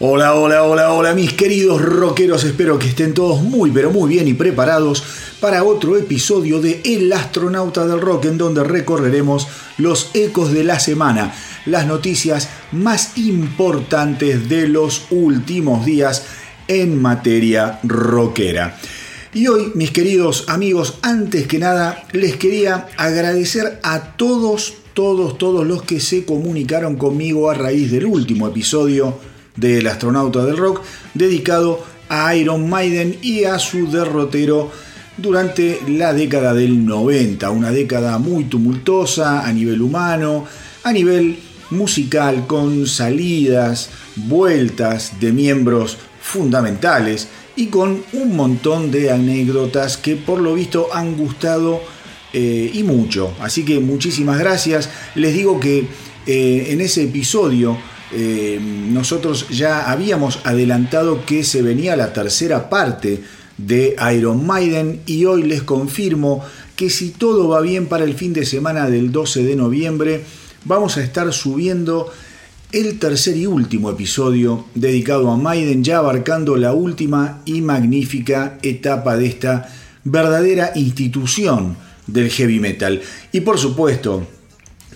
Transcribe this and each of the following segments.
Hola, hola, hola, hola mis queridos rockeros, espero que estén todos muy pero muy bien y preparados para otro episodio de El astronauta del rock en donde recorreremos los ecos de la semana, las noticias más importantes de los últimos días en materia rockera. Y hoy, mis queridos amigos, antes que nada, les quería agradecer a todos, todos, todos los que se comunicaron conmigo a raíz del último episodio del astronauta del rock, dedicado a Iron Maiden y a su derrotero durante la década del 90, una década muy tumultuosa a nivel humano, a nivel musical, con salidas, vueltas de miembros fundamentales y con un montón de anécdotas que por lo visto han gustado eh, y mucho. Así que muchísimas gracias. Les digo que eh, en ese episodio eh, nosotros ya habíamos adelantado que se venía la tercera parte de Iron Maiden y hoy les confirmo que si todo va bien para el fin de semana del 12 de noviembre vamos a estar subiendo el tercer y último episodio dedicado a Maiden ya abarcando la última y magnífica etapa de esta verdadera institución del heavy metal. Y por supuesto,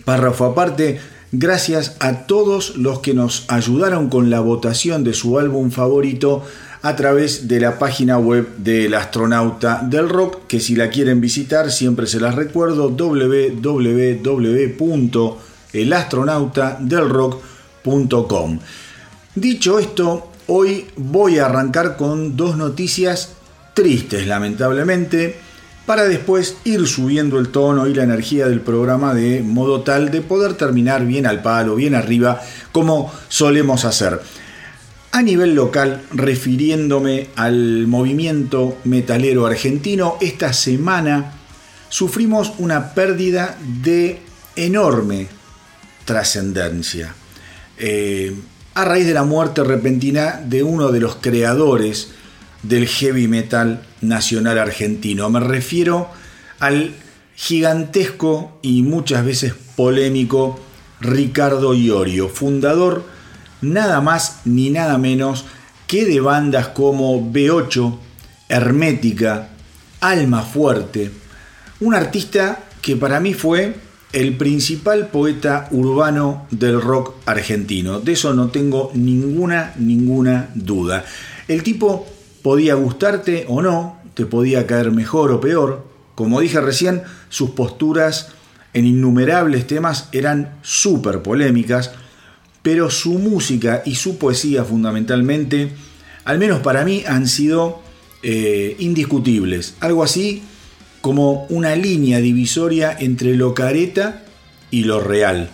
párrafo aparte, Gracias a todos los que nos ayudaron con la votación de su álbum favorito a través de la página web del astronauta del rock, que si la quieren visitar siempre se las recuerdo www.elastronautadelrock.com. Dicho esto, hoy voy a arrancar con dos noticias tristes lamentablemente para después ir subiendo el tono y la energía del programa de modo tal de poder terminar bien al palo, bien arriba, como solemos hacer. A nivel local, refiriéndome al movimiento metalero argentino, esta semana sufrimos una pérdida de enorme trascendencia. Eh, a raíz de la muerte repentina de uno de los creadores del heavy metal nacional argentino. Me refiero al gigantesco y muchas veces polémico Ricardo Iorio, fundador nada más ni nada menos que de bandas como B8, Hermética, Alma Fuerte, un artista que para mí fue el principal poeta urbano del rock argentino. De eso no tengo ninguna, ninguna duda. El tipo podía gustarte o no, te podía caer mejor o peor. Como dije recién, sus posturas en innumerables temas eran súper polémicas, pero su música y su poesía fundamentalmente, al menos para mí, han sido eh, indiscutibles. Algo así como una línea divisoria entre lo careta y lo real,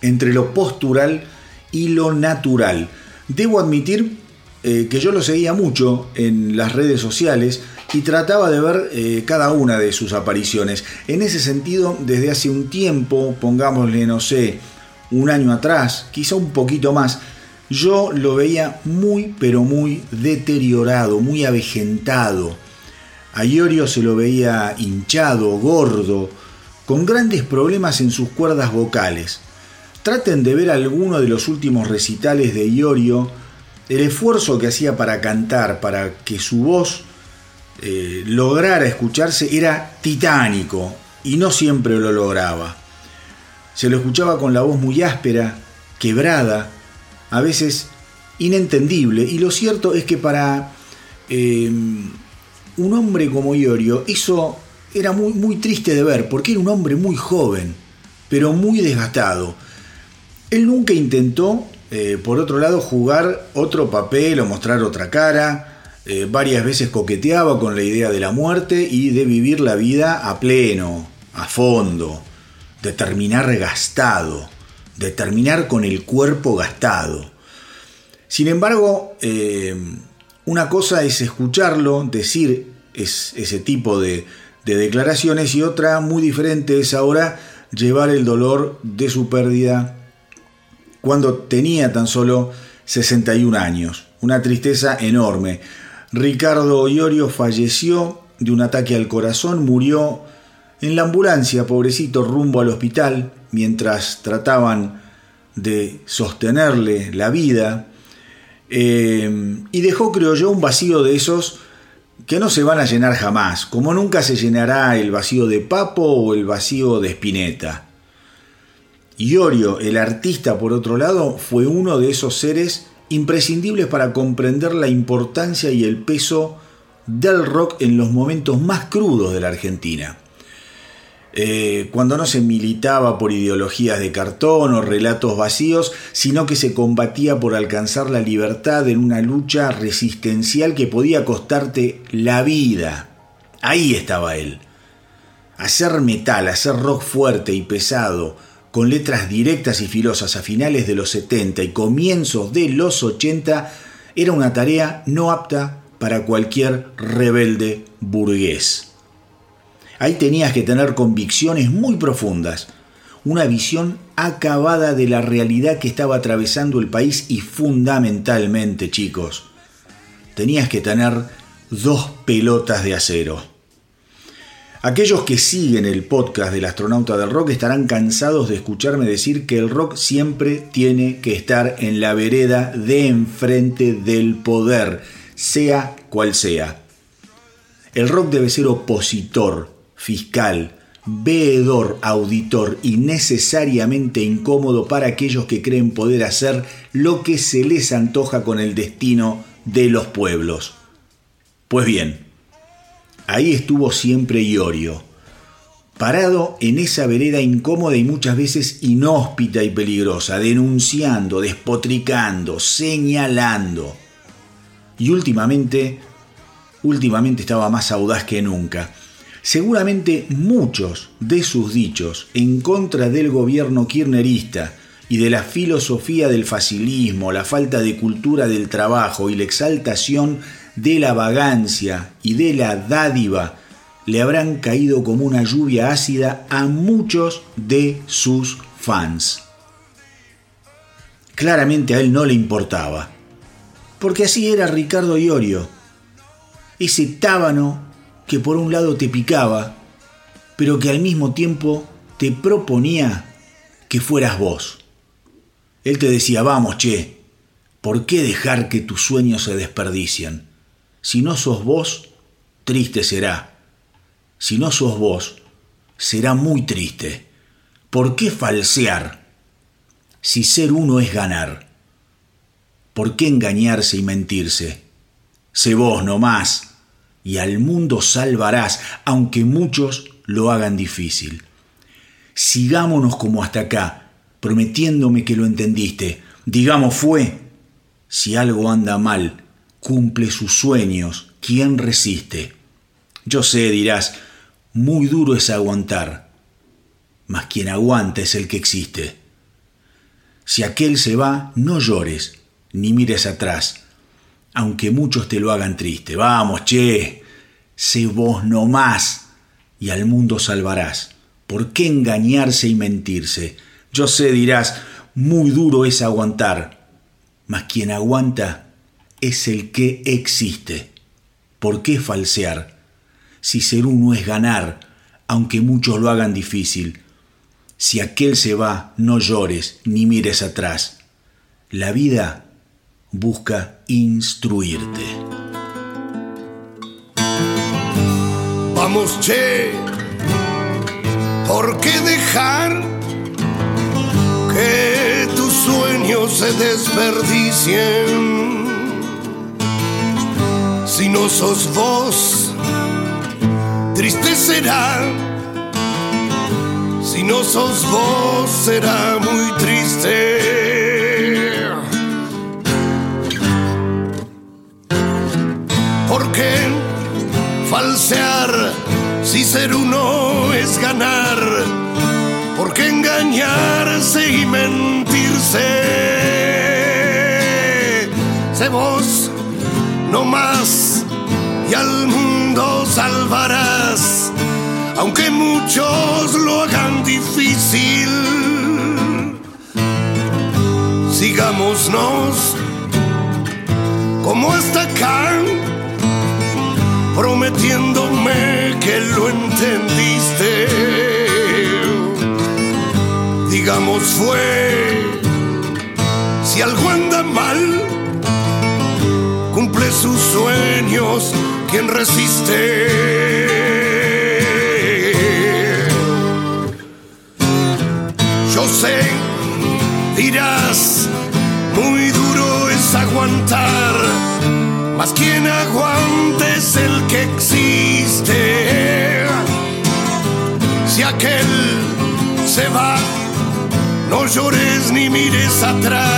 entre lo postural y lo natural. Debo admitir eh, que yo lo seguía mucho en las redes sociales y trataba de ver eh, cada una de sus apariciones. En ese sentido, desde hace un tiempo, pongámosle, no sé, un año atrás, quizá un poquito más, yo lo veía muy, pero muy deteriorado, muy avejentado. A Iorio se lo veía hinchado, gordo, con grandes problemas en sus cuerdas vocales. Traten de ver alguno de los últimos recitales de Iorio el esfuerzo que hacía para cantar, para que su voz eh, lograra escucharse, era titánico y no siempre lo lograba. Se lo escuchaba con la voz muy áspera, quebrada, a veces inentendible, y lo cierto es que para em, un hombre como Iorio, eso era muy, muy triste de ver, porque era un hombre muy joven, pero muy desgastado. Él nunca intentó eh, por otro lado, jugar otro papel o mostrar otra cara. Eh, varias veces coqueteaba con la idea de la muerte y de vivir la vida a pleno, a fondo, de terminar gastado, de terminar con el cuerpo gastado. Sin embargo, eh, una cosa es escucharlo, decir ese tipo de declaraciones y otra muy diferente es ahora llevar el dolor de su pérdida cuando tenía tan solo 61 años. Una tristeza enorme. Ricardo Iorio falleció de un ataque al corazón, murió en la ambulancia, pobrecito, rumbo al hospital, mientras trataban de sostenerle la vida. Eh, y dejó, creo yo, un vacío de esos que no se van a llenar jamás, como nunca se llenará el vacío de Papo o el vacío de Spinetta. Iorio, el artista, por otro lado, fue uno de esos seres imprescindibles para comprender la importancia y el peso del rock en los momentos más crudos de la Argentina. Eh, cuando no se militaba por ideologías de cartón o relatos vacíos, sino que se combatía por alcanzar la libertad en una lucha resistencial que podía costarte la vida. Ahí estaba él. Hacer metal, hacer rock fuerte y pesado, con letras directas y filosas a finales de los 70 y comienzos de los 80, era una tarea no apta para cualquier rebelde burgués. Ahí tenías que tener convicciones muy profundas, una visión acabada de la realidad que estaba atravesando el país y fundamentalmente, chicos, tenías que tener dos pelotas de acero. Aquellos que siguen el podcast del astronauta del rock estarán cansados de escucharme decir que el rock siempre tiene que estar en la vereda de enfrente del poder, sea cual sea. El rock debe ser opositor, fiscal, veedor, auditor y necesariamente incómodo para aquellos que creen poder hacer lo que se les antoja con el destino de los pueblos. Pues bien, ahí estuvo siempre Iorio, parado en esa vereda incómoda y muchas veces inhóspita y peligrosa, denunciando, despotricando, señalando. Y últimamente, últimamente estaba más audaz que nunca Seguramente muchos de sus dichos en contra del gobierno kirchnerista y de la filosofía del facilismo, la falta de cultura del trabajo y la exaltación de la vagancia y de la dádiva le habrán caído como una lluvia ácida a muchos de sus fans. Claramente a él no le importaba, porque así era Ricardo Iorio, ese tábano que por un lado te picaba, pero que al mismo tiempo te proponía que fueras vos. Él te decía, vamos, che, ¿por qué dejar que tus sueños se desperdicien? Si no sos vos, triste será. Si no sos vos, será muy triste. ¿Por qué falsear? Si ser uno es ganar. ¿Por qué engañarse y mentirse? Sé vos no más y al mundo salvarás, aunque muchos lo hagan difícil. Sigámonos como hasta acá, prometiéndome que lo entendiste. Digamos fue, si algo anda mal, cumple sus sueños, ¿quién resiste? Yo sé, dirás, muy duro es aguantar, mas quien aguanta es el que existe. Si aquel se va, no llores, ni mires atrás aunque muchos te lo hagan triste. Vamos, che, sé vos no más y al mundo salvarás. ¿Por qué engañarse y mentirse? Yo sé, dirás, muy duro es aguantar, mas quien aguanta es el que existe. ¿Por qué falsear? Si ser uno es ganar, aunque muchos lo hagan difícil. Si aquel se va, no llores ni mires atrás. La vida busca instruirte. Vamos, che, ¿por qué dejar que tus sueños se desperdicien? Si no sos vos, triste será. Si no sos vos, será muy triste. ¿Por qué falsear si ser uno es ganar? ¿Por qué engañarse y mentirse? Sé vos no más y al mundo salvarás, aunque muchos lo hagan difícil. Sigámonos como hasta acá, prometiéndome que lo entendiste. Digamos fue, si algo anda mal, cumple sus sueños quien resiste. Atrás,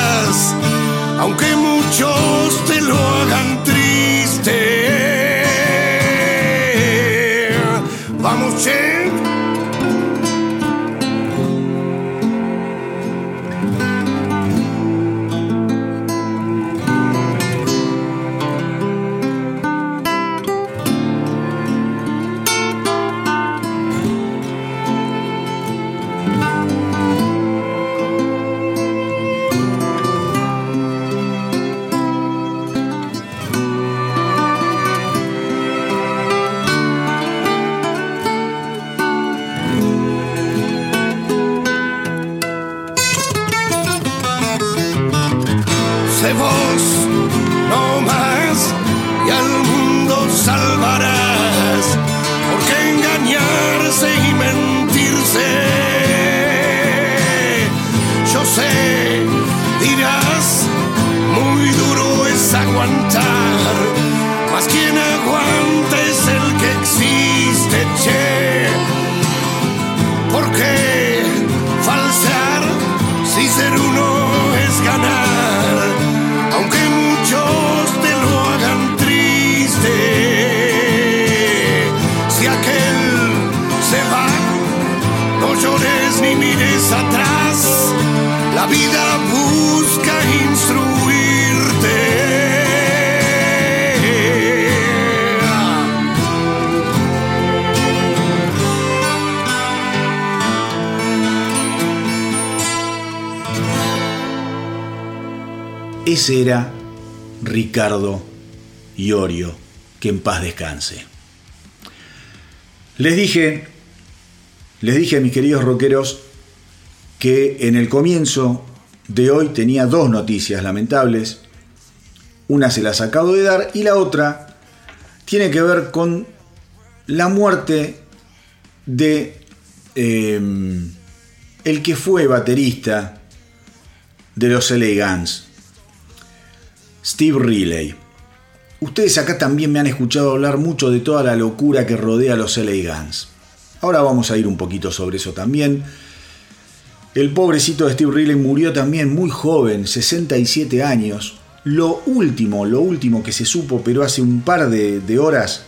que en paz descanse. Les dije, les dije a mis queridos rockeros que en el comienzo de hoy tenía dos noticias lamentables. Una se las acabo de dar y la otra tiene que ver con la muerte de eh, el que fue baterista de los LA Guns, Steve Riley. Ustedes acá también me han escuchado hablar mucho de toda la locura que rodea a los LA Guns. Ahora vamos a ir un poquito sobre eso también. El pobrecito de Steve Riley murió también muy joven, 67 años. Lo último, lo último que se supo, pero hace un par de, horas,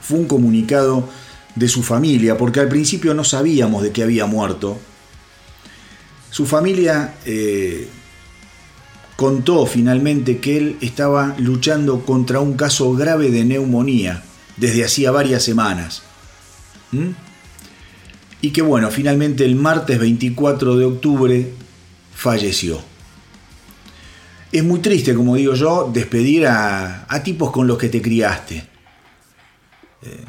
fue un comunicado de su familia, porque al principio no sabíamos de que había muerto. Su familia eh, contó finalmente que él estaba luchando contra un caso grave de neumonía desde hacía varias semanas. ¿Mm? Y que bueno, finalmente el martes 24 de octubre falleció. Es muy triste, como digo yo, despedir a, a tipos con los que te criaste. Eh,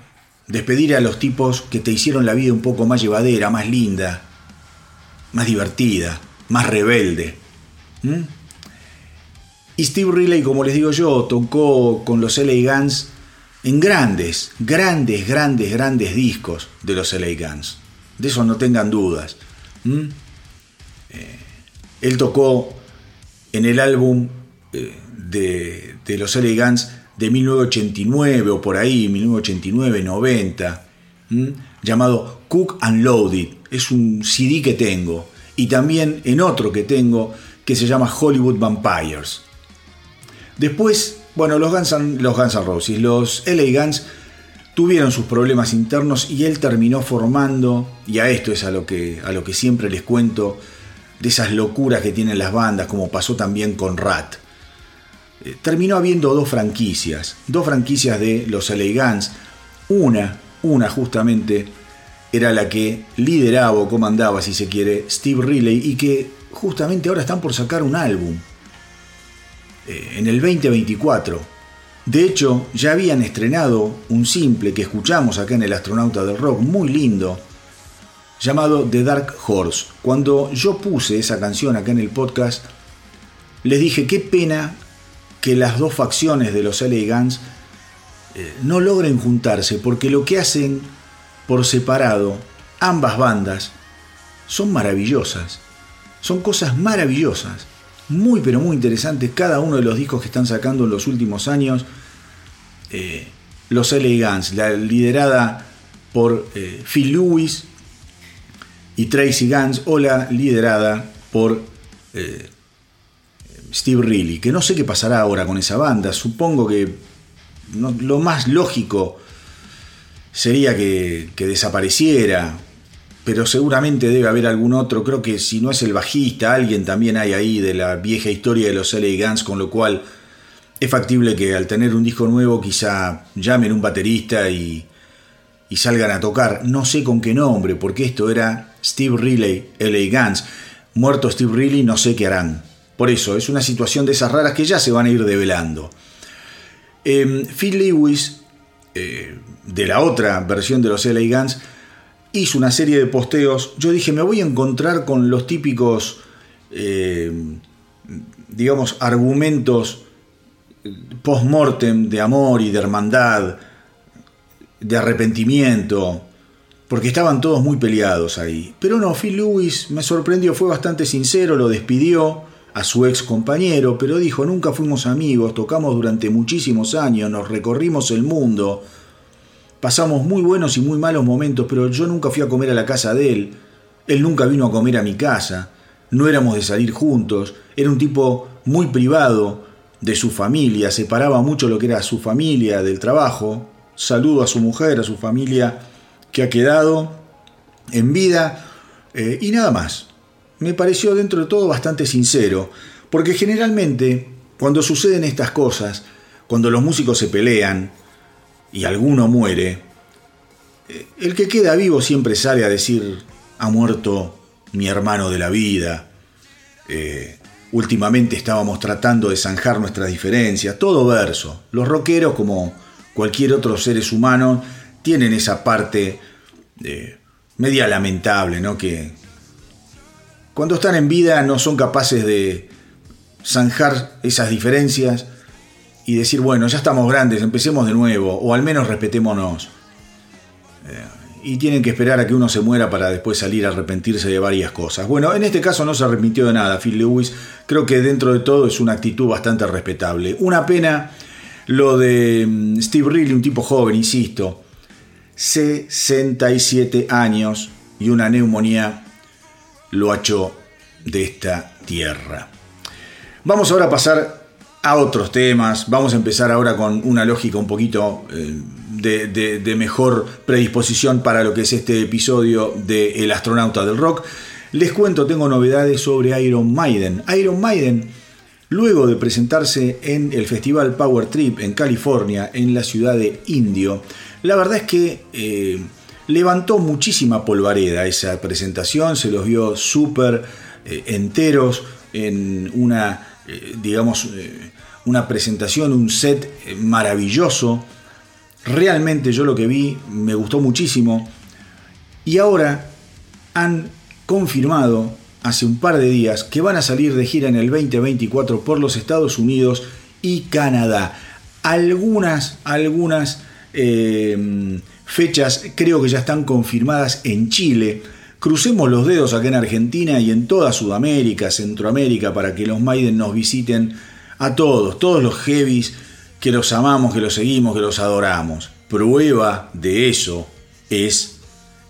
despedir a los tipos que te hicieron la vida un poco más llevadera, más linda, más divertida, más rebelde. ¿Mm? Y Steve Riley, como les digo yo, tocó con los LA Guns en grandes, grandes, grandes, grandes discos de los LA Guns. De eso no tengan dudas. Eh, él tocó en el álbum eh, de, de, los LA Guns de 1989 o por ahí, 1989, 90, ¿Mm? llamado Cook and Loaded. Es un CD que tengo. Y también en otro que tengo que se llama Hollywood Vampires. Después, bueno, los Guns, los Guns N' Roses, los LA Guns tuvieron sus problemas internos y él terminó formando, y a esto es a lo que, a lo que siempre les cuento, de esas locuras que tienen las bandas, como pasó también con Rat. Eh, terminó habiendo dos franquicias, dos franquicias de los LA Guns, una, una justamente era la que lideraba o comandaba, si se quiere, Steve Riley y que justamente ahora están por sacar un álbum eh, en el 2024. De hecho, ya habían estrenado un simple que escuchamos acá en El Astronauta del Rock, muy lindo, llamado The Dark Horse. Cuando yo puse esa canción acá en el podcast, les dije qué pena que las dos facciones de los LA Guns eh, no logren juntarse, porque lo que hacen por separado, ambas bandas, son maravillosas. Son cosas maravillosas. Muy pero muy interesantes cada uno de los discos que están sacando en los últimos años. Eh, los LA Guns, la liderada por eh, Phil Lewis y Tracy Guns, o la liderada por Steve Riley, que no sé qué pasará ahora con esa banda, supongo que lo más lógico sería que, desapareciera, pero seguramente debe haber algún otro, creo que si no es el bajista, alguien también hay ahí de la vieja historia de los LA Guns, con lo cual es factible que al tener un disco nuevo quizá llamen un baterista y, y salgan a tocar, no sé con qué nombre, porque esto era Steve Riley, LA Guns. Muerto Steve Riley, no sé qué harán. Por eso, es una situación de esas raras que ya se van a ir develando. Em, Phil Lewis, eh, de la otra versión de los LA Guns, hizo una serie de posteos. Yo dije, me voy a encontrar con los típicos, em, digamos, argumentos post-mortem de amor y de hermandad, de arrepentimiento, porque estaban todos muy peleados ahí. Pero no, Phil Lewis me sorprendió, fue bastante sincero, lo despidió a su ex compañero, pero dijo, nunca fuimos amigos, tocamos durante muchísimos años, nos recorrimos el mundo, pasamos muy buenos y muy malos momentos, pero yo nunca fui a comer a la casa de él, él nunca vino a comer a mi casa, no éramos de salir juntos, era un tipo muy privado de su familia, separaba mucho lo que era su familia del trabajo, saludo a su mujer, a su familia que ha quedado en vida, eh, y nada más. Me pareció dentro de todo bastante sincero, porque generalmente cuando suceden estas cosas, cuando los músicos se pelean y alguno muere, eh, el que queda vivo siempre sale a decir, ha muerto mi hermano de la vida, eh, últimamente estábamos tratando de zanjar nuestras diferencias, todo verso. Los rockeros, como cualquier otro seres humanos, tienen esa parte eh, media lamentable, ¿no? Que, cuando están en vida no son capaces de zanjar esas diferencias y decir, bueno, ya estamos grandes, empecemos de nuevo, o al menos respetémonos. Eh, y tienen que esperar a que uno se muera para después salir a arrepentirse de varias cosas. Bueno, en este caso no se arrepintió de nada Phil Lewis, creo que dentro de todo es una actitud bastante respetable. Una pena lo de mm, Steve Riley, un tipo joven, insisto, 67 años y una neumonía lo hecho de esta tierra. Vamos ahora a pasar a otros temas. Vamos a empezar ahora con una lógica un poquito eh, de, mejor predisposición para lo que es este episodio de El astronauta del rock. Les cuento, tengo novedades sobre Iron Maiden. Iron Maiden, luego de presentarse en el festival Power Trip en California, en la ciudad de Indio, la verdad es que eh, levantó muchísima polvareda esa presentación, se los vio súper eh, enteros en una, eh, digamos, eh, una presentación, un set maravilloso. Realmente yo lo que vi me gustó muchísimo. Y ahora han confirmado hace un par de días que van a salir de gira en el 2024 por los Estados Unidos y Canadá. Algunas, algunas fechas creo que ya están confirmadas en Chile. Crucemos los dedos acá en Argentina y en toda Sudamérica, Centroamérica, para que los Maiden nos visiten a todos, todos los heavies que los amamos, que los seguimos, que los adoramos. Prueba de eso es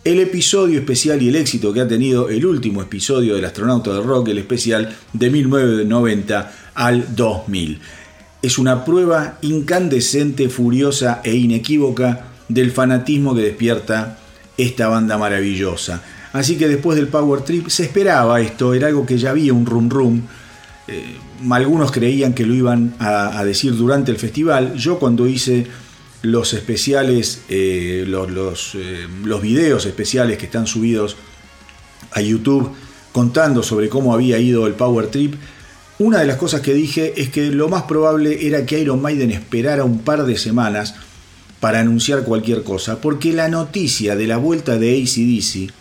el episodio especial y el éxito que ha tenido el último episodio del Astronauta de Rock, el especial de 1990 al 2000. Es una prueba incandescente, furiosa e inequívoca del fanatismo que despierta esta banda maravillosa. Así que después del Power Trip se esperaba esto, era algo que ya había un rum rum. Eh, algunos creían que lo iban a, decir durante el festival. Yo cuando hice los especiales, eh, los, eh, los videos especiales que están subidos a YouTube contando sobre cómo había ido el Power Trip, una de las cosas que dije es que lo más probable era que Iron Maiden esperara un par de semanas para anunciar cualquier cosa, porque la noticia de la vuelta de ACDC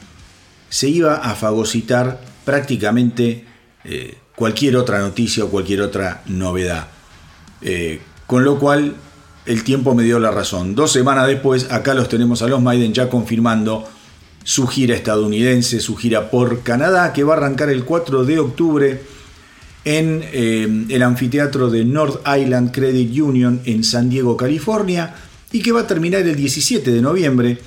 se iba a fagocitar prácticamente eh, cualquier otra noticia o cualquier otra novedad. Eh, con lo cual el tiempo me dio la razón. Dos semanas después, acá los tenemos a los Maiden ya confirmando su gira estadounidense, su gira por Canadá, que va a arrancar el 4 de octubre en eh, el anfiteatro de North Island Credit Union en San Diego, California, y que va a terminar el 17 de noviembre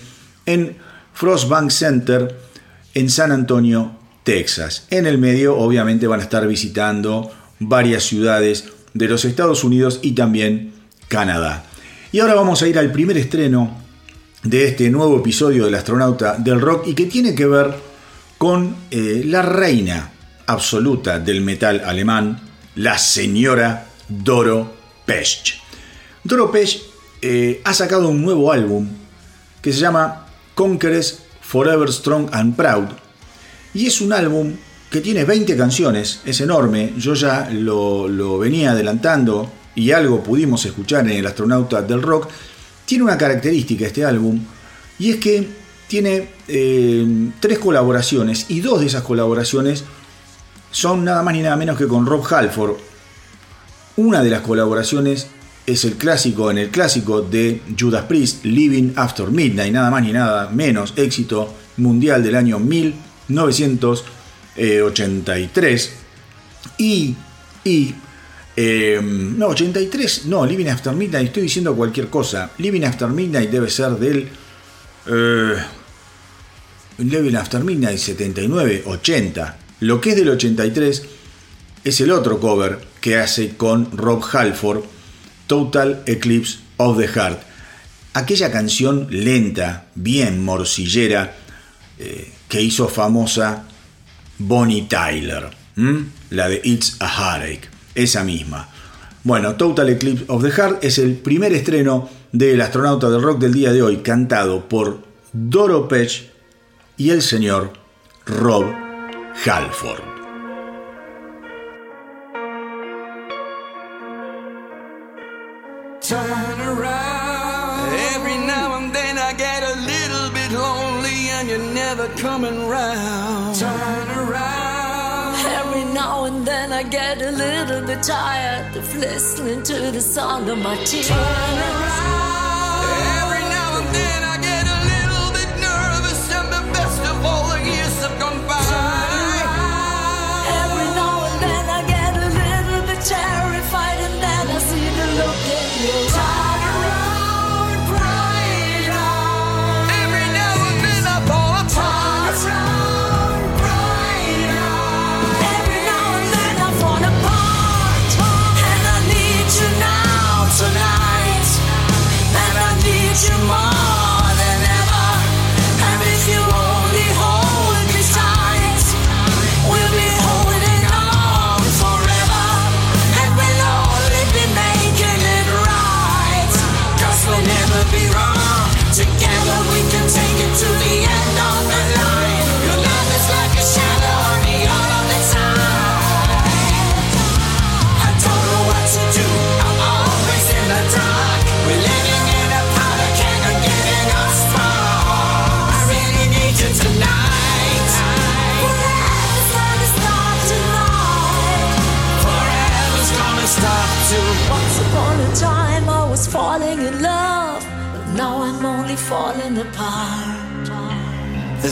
en Frostbank Center en San Antonio, Texas. En el medio, obviamente, van a estar visitando varias ciudades de los Estados Unidos y también Canadá. Y ahora vamos a ir al primer estreno de este nuevo episodio del astronauta del rock y que tiene que ver con eh, la reina absoluta del metal alemán, la señora Doro Pesch. Doro Pesch eh, ha sacado un nuevo álbum que se llama Conquerors Forever Strong and Proud y es un álbum que tiene 20 canciones, es enorme, yo ya lo, venía adelantando y algo pudimos escuchar en El astronauta del rock, tiene una característica este álbum y es que tiene eh, tres colaboraciones y dos de esas colaboraciones son nada más ni nada menos que con Rob Halford. Una de las colaboraciones es el clásico en el clásico de Judas Priest, Living After Midnight, nada más ni nada menos éxito mundial del año 1900 83. Eh, y, y em, no, 83, no, Living After Midnight, estoy diciendo cualquier cosa. Living After Midnight debe ser del... Eh, Living After Midnight 79, 80. Lo que es del 83 es el otro cover que hace con Rob Halford, Total Eclipse of the Heart. Aquella canción lenta, bien morcillera, eh, que hizo famosa Bonnie Tyler, la de It's a Heartache, esa misma. Bueno, Total Eclipse of the Heart es el primer estreno del astronauta del rock del día de hoy, cantado por Doro Pech y el señor Rob Halford. Coming round. Turn around. Every now and then I get a little bit tired of listening to the sound of my tears. Turn around.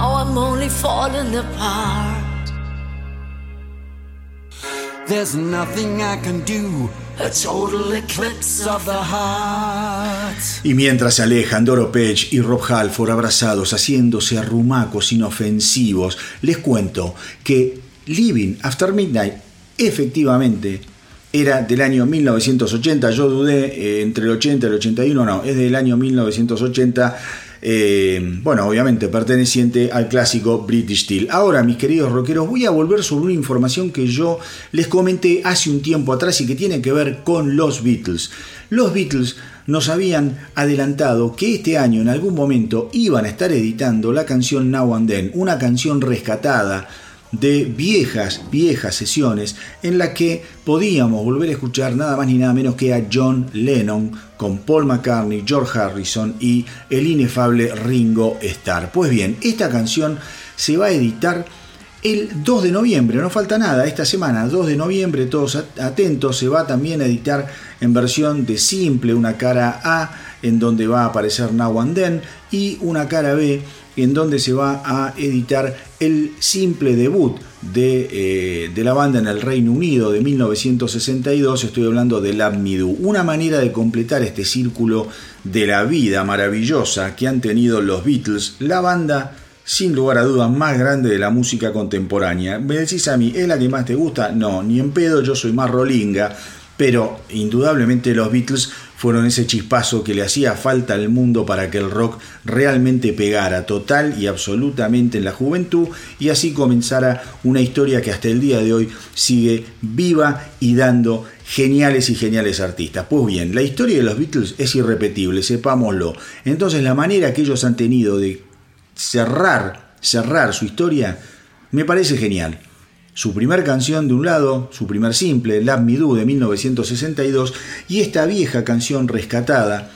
Now I'm only falling apart. There's nothing I can do. A total eclipse of the heart. Y mientras se alejan Doro Page y Rob Halford abrazados, haciéndose arrumacos inofensivos, les cuento que Living After Midnight efectivamente era del año 1980. Yo dudé eh, entre el 80 y el 81, no, es del año 1980. Eh, bueno, obviamente perteneciente al clásico British Steel. Ahora, mis queridos rockeros, voy a volver sobre una información que yo les comenté hace un tiempo atrás y que tiene que ver con los Beatles. Los Beatles nos habían adelantado que este año en algún momento iban a estar editando la canción Now and Then, una canción rescatada de viejas, viejas sesiones en la que podíamos volver a escuchar nada más ni nada menos que a John Lennon con Paul McCartney, George Harrison y el inefable Ringo Starr. Pues bien, esta canción se va a editar el 2 de noviembre, no falta nada, esta semana, 2 de noviembre, todos atentos, se va también a editar en versión de simple una cara A en donde va a aparecer Now and Then y una cara B en donde se va a editar el simple debut de, eh, de, la banda en el Reino Unido de 1962, estoy hablando de Me Do, una manera de completar este círculo de la vida maravillosa que han tenido los Beatles, la banda sin lugar a dudas más grande de la música contemporánea. Me decís a mí, ¿es la que más te gusta? No, ni en pedo, yo soy más rolinga, pero indudablemente los Beatles fueron ese chispazo que le hacía falta al mundo para que el rock realmente pegara total y absolutamente en la juventud y así comenzara una historia que hasta el día de hoy sigue viva y dando geniales y geniales artistas. Pues bien, la historia de los Beatles es irrepetible, sepámoslo. Entonces la manera que ellos han tenido de cerrar, cerrar su historia, me parece genial. Su primer canción de un lado, su primer simple, Love Me Do de 1962, y esta vieja canción rescatada,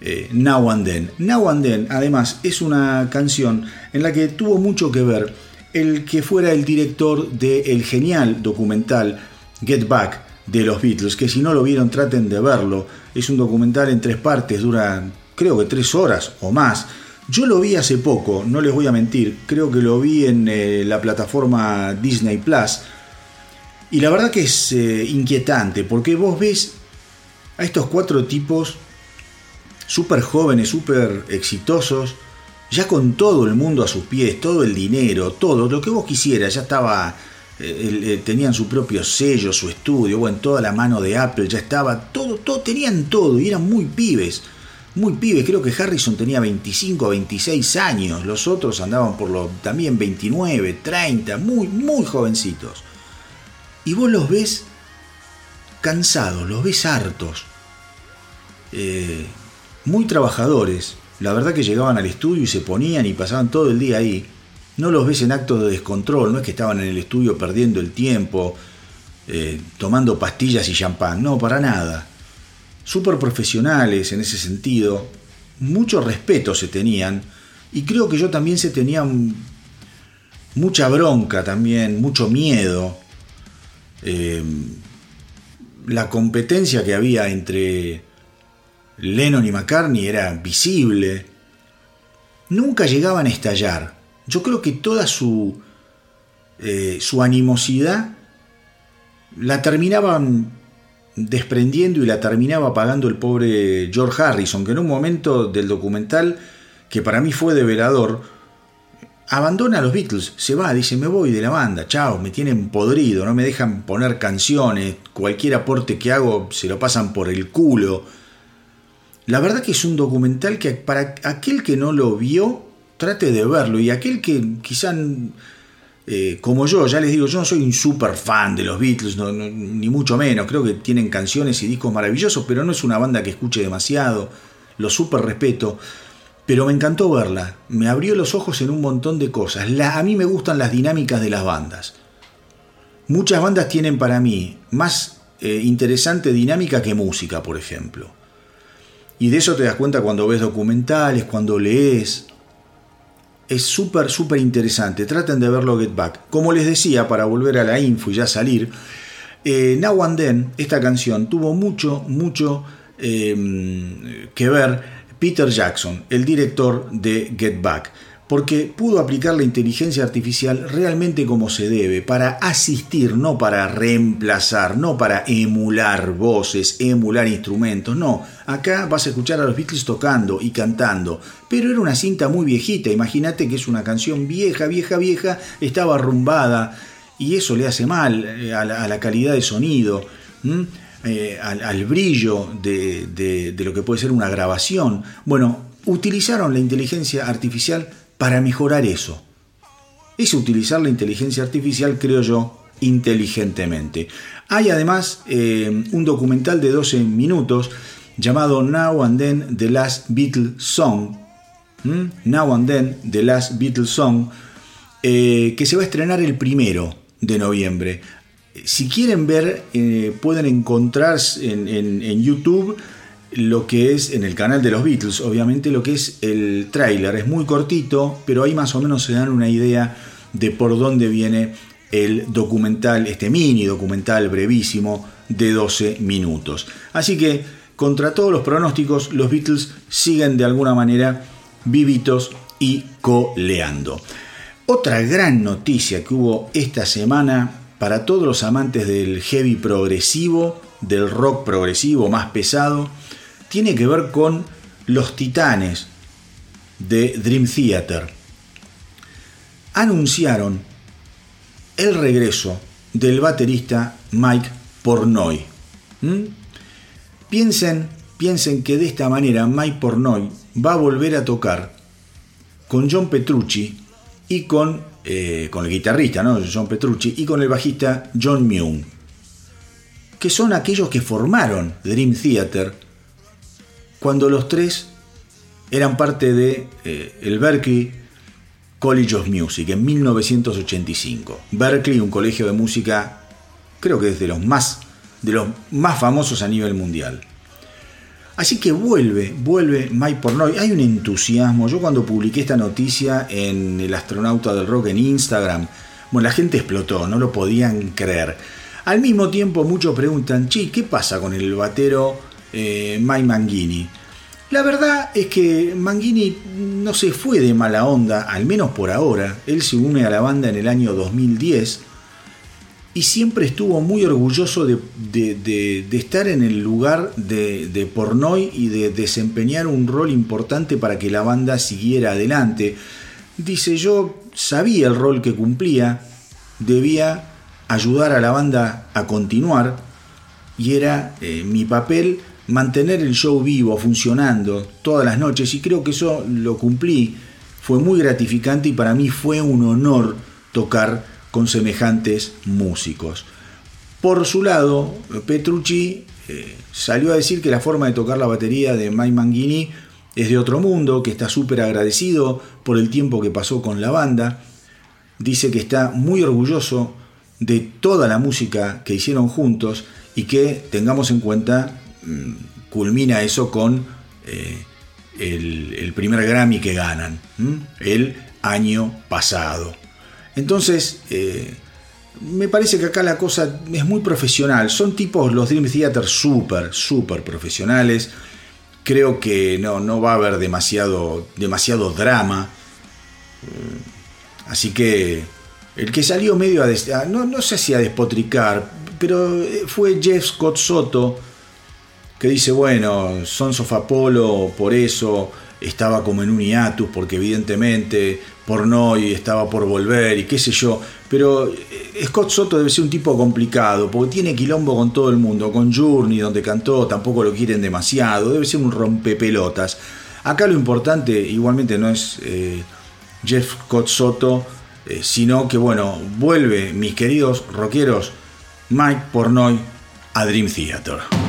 eh, Now and Then. Now and Then, además, es una canción en la que tuvo mucho que ver el que fuera el director del genial documental Get Back de los Beatles, que si no lo vieron traten de verlo. Es un documental en tres partes, dura creo que tres horas o más yo lo vi hace poco, no les voy a mentir, creo que lo vi en eh, la plataforma Disney Plus. Y la verdad que es eh, inquietante, porque vos ves a estos cuatro tipos súper jóvenes, súper exitosos, ya con todo el mundo a sus pies, todo el dinero, todo, lo que vos quisieras, ya estaba, eh, tenían su propio sello, su estudio, bueno, toda la mano de Apple, ya estaba, todo, todo, tenían todo y eran muy pibes muy pibes, creo que Harrison tenía 25 26 años, los otros andaban por los también 29, 30, muy, muy jovencitos. Y vos los ves cansados, los ves hartos, eh, muy trabajadores. La verdad que llegaban al estudio y se ponían y pasaban todo el día ahí. No los ves en actos de descontrol, no es que estaban en el estudio perdiendo el tiempo, eh, tomando pastillas y champán, no, para nada súper profesionales en ese sentido, mucho respeto se tenían y creo que yo también se tenía mucha bronca también, mucho miedo. Eh, la competencia que había entre Lennon y McCartney era visible. Nunca llegaban a estallar. Yo creo que toda su, eh, su animosidad la terminaban desprendiendo y la terminaba pagando el pobre George Harrison, que en un momento del documental, que para mí fue develador, abandona a los Beatles, se va, dice, me voy de la banda, chao, me tienen podrido, no me dejan poner canciones, cualquier aporte que hago se lo pasan por el culo. La verdad que es un documental que para aquel que no lo vio, trate de verlo, y aquel que quizá eh, como yo, ya les digo, yo no soy un super fan de los Beatles, ni mucho menos, creo que tienen canciones y discos maravillosos, pero no es una banda que escuche demasiado, lo super respeto, pero me encantó verla, me abrió los ojos en un montón de cosas, a mí me gustan las dinámicas de las bandas. Muchas bandas tienen para mí más eh, interesante dinámica que música, por ejemplo. Y de eso te das cuenta cuando ves documentales, cuando lees, es súper, súper interesante. Traten de verlo Get Back. Como les decía, para volver a la info y ya salir, eh, Now and Then, esta canción, tuvo mucho, mucho em, que ver Peter Jackson, el director de Get Back, porque pudo aplicar la inteligencia artificial realmente como se debe, para asistir, no para reemplazar, no para emular voces, emular instrumentos, no. Acá vas a escuchar a los Beatles tocando y cantando, pero era una cinta muy viejita, imagínate que es una canción vieja, vieja, vieja, estaba arrumbada, y eso le hace mal eh, a la, calidad de sonido. Eh, al, brillo de, de lo que puede ser una grabación. Bueno, utilizaron la inteligencia artificial para mejorar eso. Es utilizar la inteligencia artificial, creo yo, inteligentemente. Hay además eh, un documental de 12 minutos llamado Now and Then The Last Beatles Song. Now and Then The Last Beatles Song. Eh, que se va a estrenar el primero de noviembre. Si quieren ver, eh, pueden encontrar en, en YouTube lo que es en el canal de los Beatles, obviamente lo que es el tráiler. Es muy cortito, pero ahí más o menos se dan una idea de por dónde viene el documental, este mini documental brevísimo de 12 minutos. Así que, contra todos los pronósticos, los Beatles siguen de alguna manera vivitos y coleando. Otra gran noticia que hubo esta semana para todos los amantes del heavy progresivo, del rock progresivo más pesado, tiene que ver con los titanes de Dream Theater. Anunciaron el regreso del baterista Mike Pornoy. ¿Mm? Piensen, piensen que de esta manera Mike Pornoy va a volver a tocar con John Petrucci y con, eh, con el guitarrista, ¿no? John Petrucci, y con el bajista John Mew, que son aquellos que formaron Dream Theater cuando los tres eran parte de eh, el Berkeley College of Music en 1985. Berkeley, un colegio de música, creo que es de los más, de los más famosos a nivel mundial. Así que vuelve, vuelve Mike Pornoy. Hay un entusiasmo. Yo cuando publiqué esta noticia en El Astronauta del Rock en Instagram, bueno, la gente explotó, no lo podían creer. Al mismo tiempo muchos preguntan, chi, ¿qué pasa con el batero eh, Mike Mangini. La verdad es que Mangini no se fue de mala onda, al menos por ahora. Él se une a la banda en el año 2010 y siempre estuvo muy orgulloso de, estar en el lugar de, Pornoy y de desempeñar un rol importante para que la banda siguiera adelante. Dice, yo sabía el rol que cumplía, debía ayudar a la banda a continuar y era eh, mi papel mantener el show vivo, funcionando todas las noches y creo que eso lo cumplí. Fue muy gratificante y para mí fue un honor tocar con semejantes músicos. Por su lado, Petrucci eh, salió a decir que la forma de tocar la batería de Mike Manghini es de otro mundo, que está súper agradecido por el tiempo que pasó con la banda. Dice que está muy orgulloso de toda la música que hicieron juntos y que tengamos en cuenta culmina eso con eh, el, primer Grammy que ganan, el año pasado. Entonces, eh, me parece que acá la cosa es muy profesional. Son tipos, los Dream Theater, súper, súper profesionales. Creo que no, no va a haber demasiado, demasiado drama. Eh, así que el que salió medio a, no, no sé si a despotricar, pero fue Jeff Scott Soto, que dice, bueno, Sons of Apollo por eso estaba como en un hiatus, porque evidentemente Pornoy estaba por volver y qué sé yo, pero eh, Scott Soto debe ser un tipo complicado, porque tiene quilombo con todo el mundo, con Journey, donde cantó, tampoco lo quieren demasiado, debe ser un rompepelotas. Acá lo importante igualmente no es eh, Jeff Scott Soto, eh, sino que bueno, vuelve mis queridos rockeros Mike Pornoy a Dream Theater.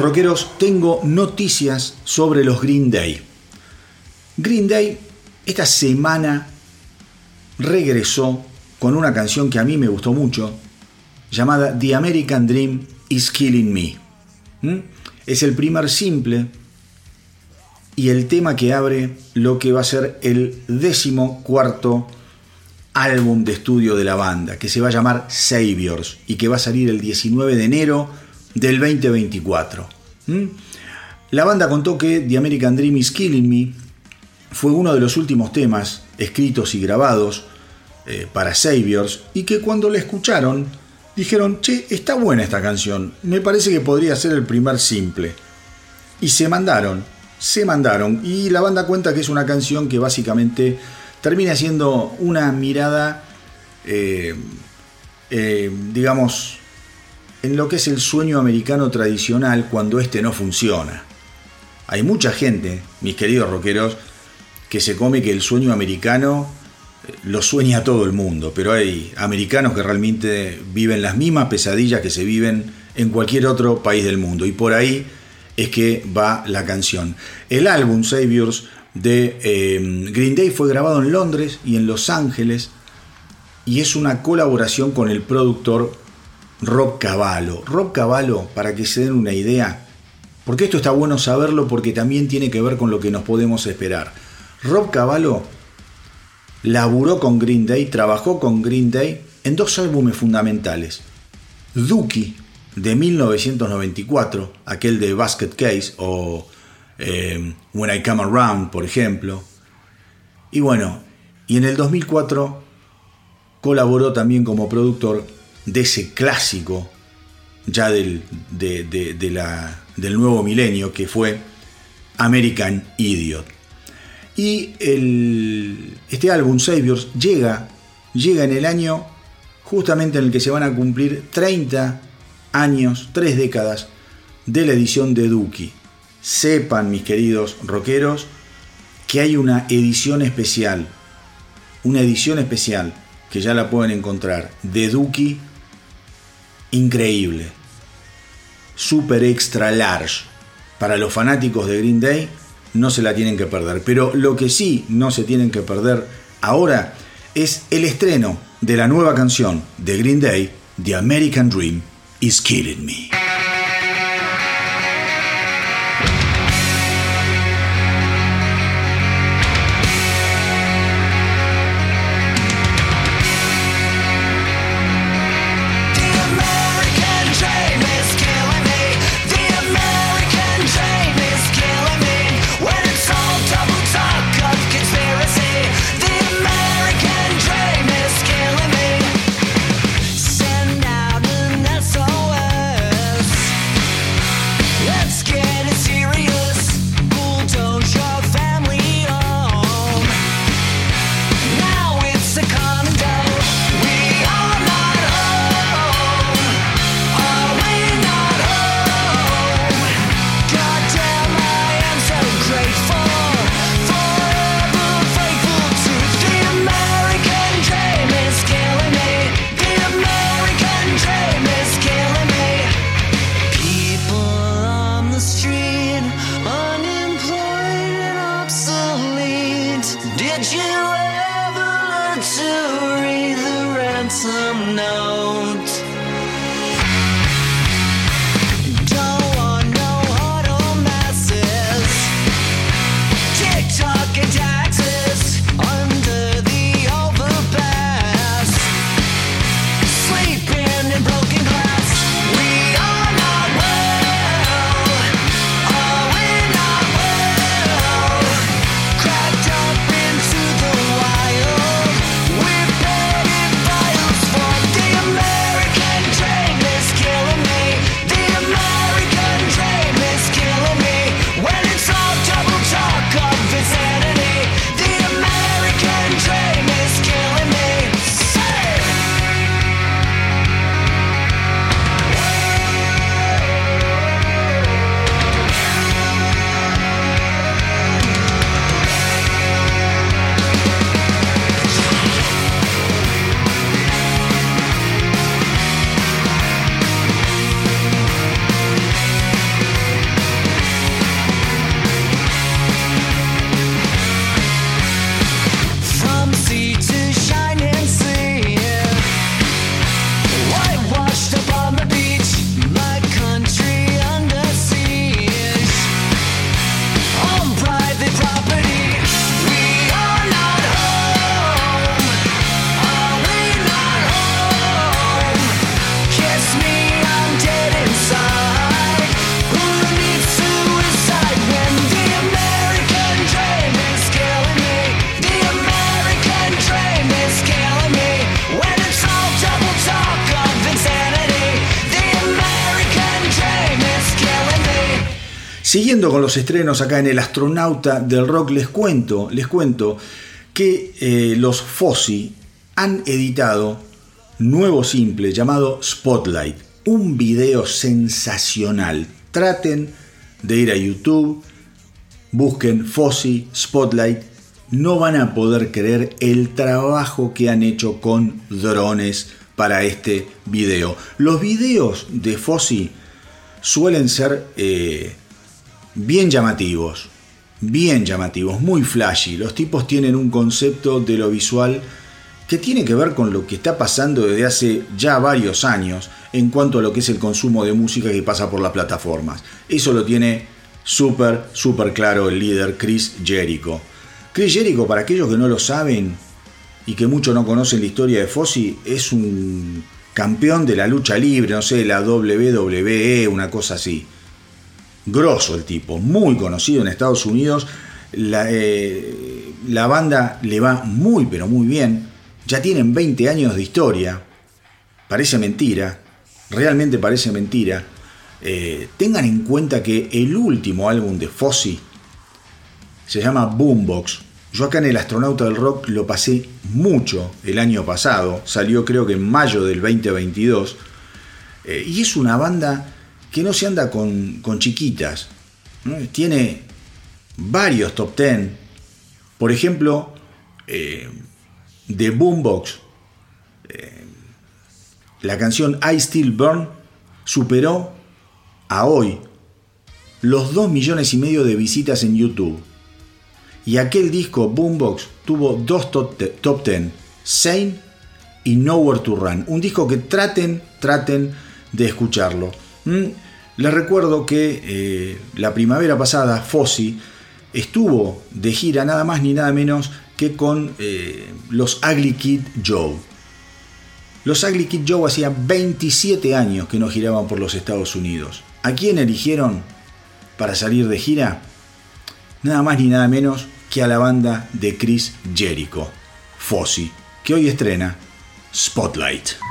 Rockeros, tengo noticias sobre los Green Day. Green Day esta semana regresó con una canción que a mí me gustó mucho, llamada The American Dream is Killing Me. ¿Mm? Es el primer simple y el tema que abre lo que va a ser el décimo cuarto álbum de estudio de la banda, que se va a llamar Saviors y que va a salir el 19 de enero del 2024. ¿Mm? La banda contó que The American Dream is Killing Me fue uno de los últimos temas escritos y grabados eh, para Saviors y que cuando la escucharon dijeron, che, está buena esta canción, me parece que podría ser el primer simple. Y se mandaron, se mandaron. Y la banda cuenta que es una canción que básicamente termina siendo una mirada, eh, eh, digamos, en lo que es el sueño americano tradicional cuando este no funciona. Hay mucha gente, mis queridos rockeros, que se come que el sueño americano eh, lo sueña todo el mundo, pero hay americanos que realmente viven las mismas pesadillas que se viven en cualquier otro país del mundo. Y por ahí es que va la canción. El álbum Saviors de eh, Green Day fue grabado en Londres y en Los Ángeles y es una colaboración con el productor Rob Cavallo. Rob Cavallo, para que se den una idea, porque esto está bueno saberlo porque también tiene que ver con lo que nos podemos esperar. Rob Cavallo laburó con Green Day, trabajó con Green Day en dos álbumes fundamentales. Dookie de 1994, aquel de Basket Case o eh, When I Come Around, por ejemplo. Y bueno, y en el 2004 colaboró también como productor de ese clásico ya del, del nuevo milenio que fue American Idiot. Y este álbum, Saviors, llega, llega en el año justamente en el que se van a cumplir 30 años, tres décadas de la edición de Dookie. Sepan, mis queridos rockeros, que hay una edición especial, una edición especial que ya la pueden encontrar de Dookie increíble, super extra large. Para los fanáticos de Green Day no se la tienen que perder. Pero lo que sí no se tienen que perder ahora es el estreno de la nueva canción de Green Day, The American Dream is Killing Me. Los estrenos acá en El Astronauta del Rock, les cuento, les cuento que eh, los Fossi han editado nuevo simple llamado Spotlight, un video sensacional. Traten de ir a YouTube, busquen Fossi Spotlight, no van a poder creer el trabajo que han hecho con drones para este video. Los videos de Fossi suelen ser eh, bien llamativos, bien llamativos, muy flashy. Los tipos tienen un concepto de lo visual que tiene que ver con lo que está pasando desde hace ya varios años en cuanto a lo que es el consumo de música que pasa por las plataformas. Eso lo tiene súper, súper claro el líder Chris Jericho. Chris Jericho, para aquellos que no lo saben y que muchos no conocen la historia de Fossi, es un campeón de la lucha libre, no sé, la WWE, una cosa así. Grosso el tipo, muy conocido en Estados Unidos. La, eh, la banda le va muy, pero muy bien. Ya tienen 20 años de historia. Parece mentira, realmente parece mentira. Eh, tengan en cuenta que el último álbum de Fossi se llama Boombox. Yo acá en El Astronauta del Rock lo pasé mucho el año pasado, salió creo que en mayo del 2022, eh, y es una banda que no se anda con, chiquitas, tiene varios top ten, por ejemplo, eh, de Boombox, la canción I Still Burn superó a hoy los 2 millones y medio de visitas en YouTube. Y aquel disco Boombox tuvo dos top 10, Sane y Nowhere to Run. Un disco que traten, traten de escucharlo. ¿Mm? Les recuerdo que eh, la primavera pasada Fossi estuvo de gira nada más ni nada menos que con eh, los Ugly Kid Joe. Los Ugly Kid Joe hacían 27 años que no giraban por los Estados Unidos. ¿A quién eligieron para salir de gira? Nada más ni nada menos que a la banda de Chris Jericho, Fossi, que hoy estrena. Spotlight.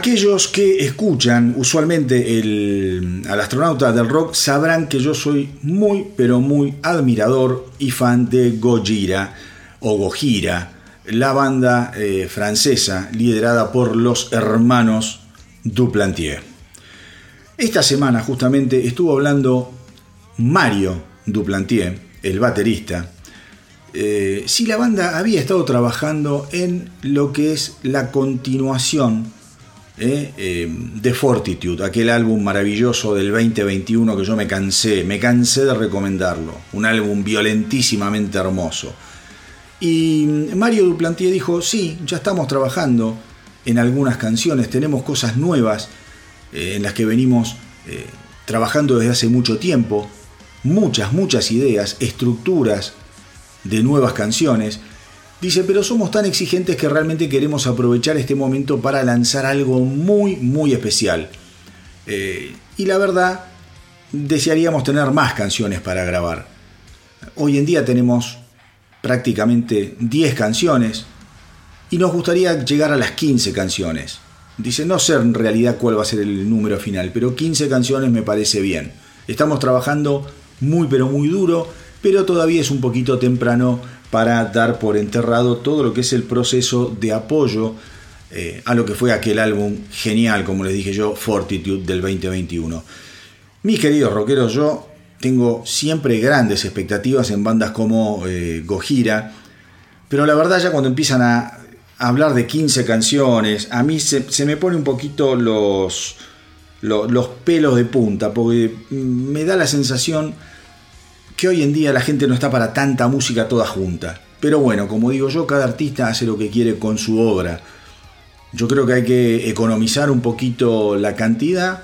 Aquellos que escuchan usualmente al astronauta del rock sabrán que yo soy muy, pero muy admirador y fan de Gojira o Gojira, la banda eh, francesa liderada por los hermanos Duplantier. Esta semana justamente estuvo hablando Mario Duplantier, el baterista, eh, si la banda había estado trabajando en lo que es la continuación ¿eh? Eh, de Fortitude, aquel álbum maravilloso del 2021 que yo me cansé, me cansé de recomendarlo, un álbum violentísimamente hermoso. Y Mario Duplantier dijo, sí, ya estamos trabajando en algunas canciones, tenemos cosas nuevas eh, en las que venimos trabajando desde hace mucho tiempo, muchas, muchas ideas, estructuras de nuevas canciones, Dice, pero somos tan exigentes que realmente queremos aprovechar este momento para lanzar algo muy, muy especial. Eh, y la verdad, desearíamos tener más canciones para grabar. Hoy en día tenemos prácticamente 10 canciones y nos gustaría llegar a las 15 canciones. Dice, no sé en realidad cuál va a ser el número final, pero 15 canciones me parece bien. Estamos trabajando muy pero muy duro, pero todavía es un poquito temprano para dar por enterrado todo lo que es el proceso de apoyo eh, a lo que fue aquel álbum genial, como les dije yo, Fortitude del 2021. Mis queridos rockeros, yo tengo siempre grandes expectativas en bandas como eh, Gojira, pero la verdad ya cuando empiezan a hablar de 15 canciones, a mí se, me pone un poquito los, los pelos de punta, porque me da la sensación que hoy en día la gente no está para tanta música toda junta. Pero bueno, como digo yo, cada artista hace lo que quiere con su obra. Yo creo que hay que economizar un poquito la cantidad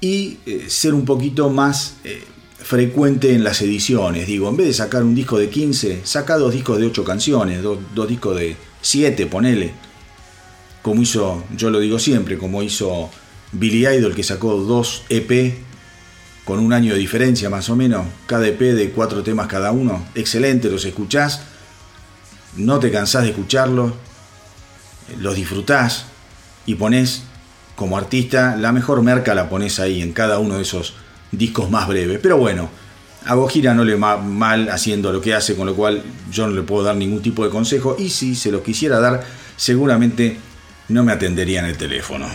y eh, ser un poquito más eh, frecuente en las ediciones. Digo, en vez de sacar un disco de 15, saca dos discos de 8 canciones, dos, dos discos de 7, ponele. Como hizo, yo lo digo siempre, como hizo Billy Idol que sacó dos EP con un año de diferencia más o menos, EP de cuatro temas cada uno, excelente, los escuchás, no te cansás de escucharlos, los disfrutás y pones como artista la mejor merca la pones ahí en cada uno de esos discos más breves. Pero bueno, a Gojira no le va mal haciendo lo que hace, con lo cual yo no le puedo dar ningún tipo de consejo y si se lo quisiera dar, seguramente no me atendería en el teléfono.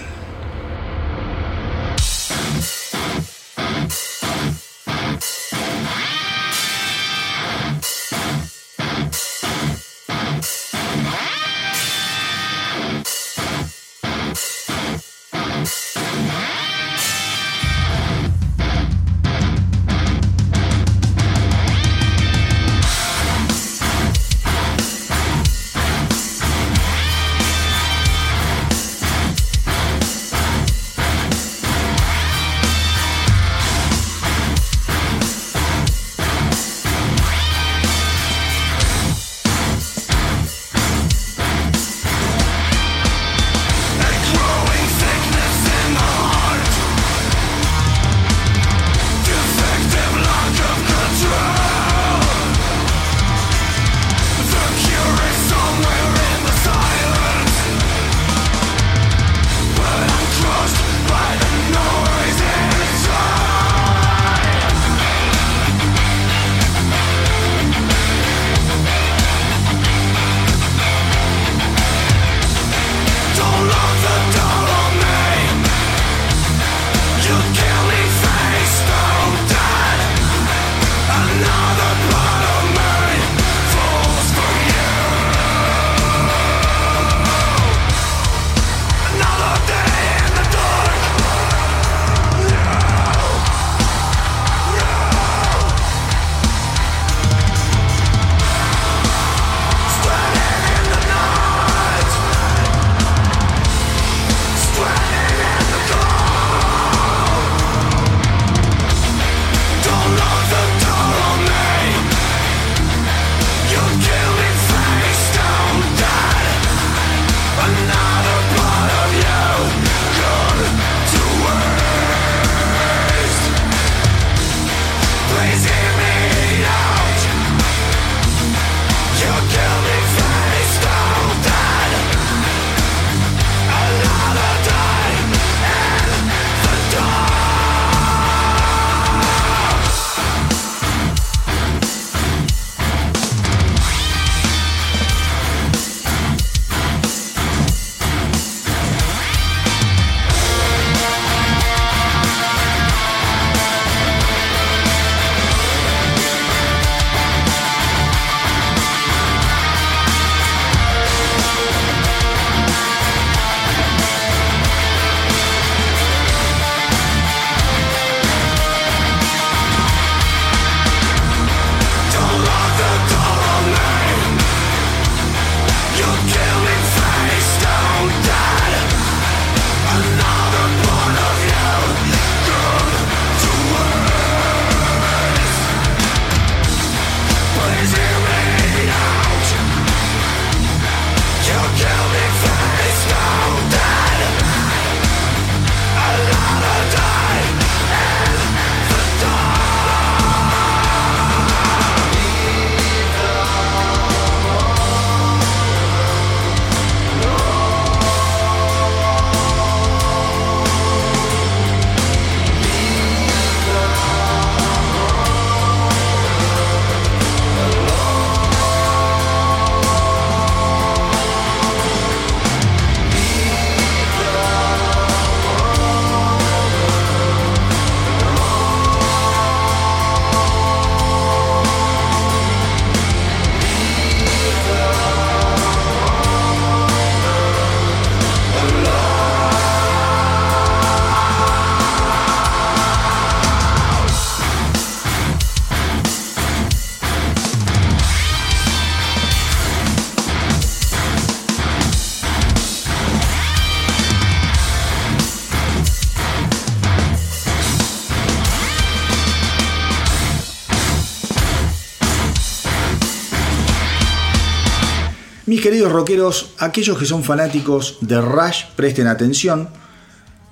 Queridos rockeros, aquellos que son fanáticos de Rush, presten atención.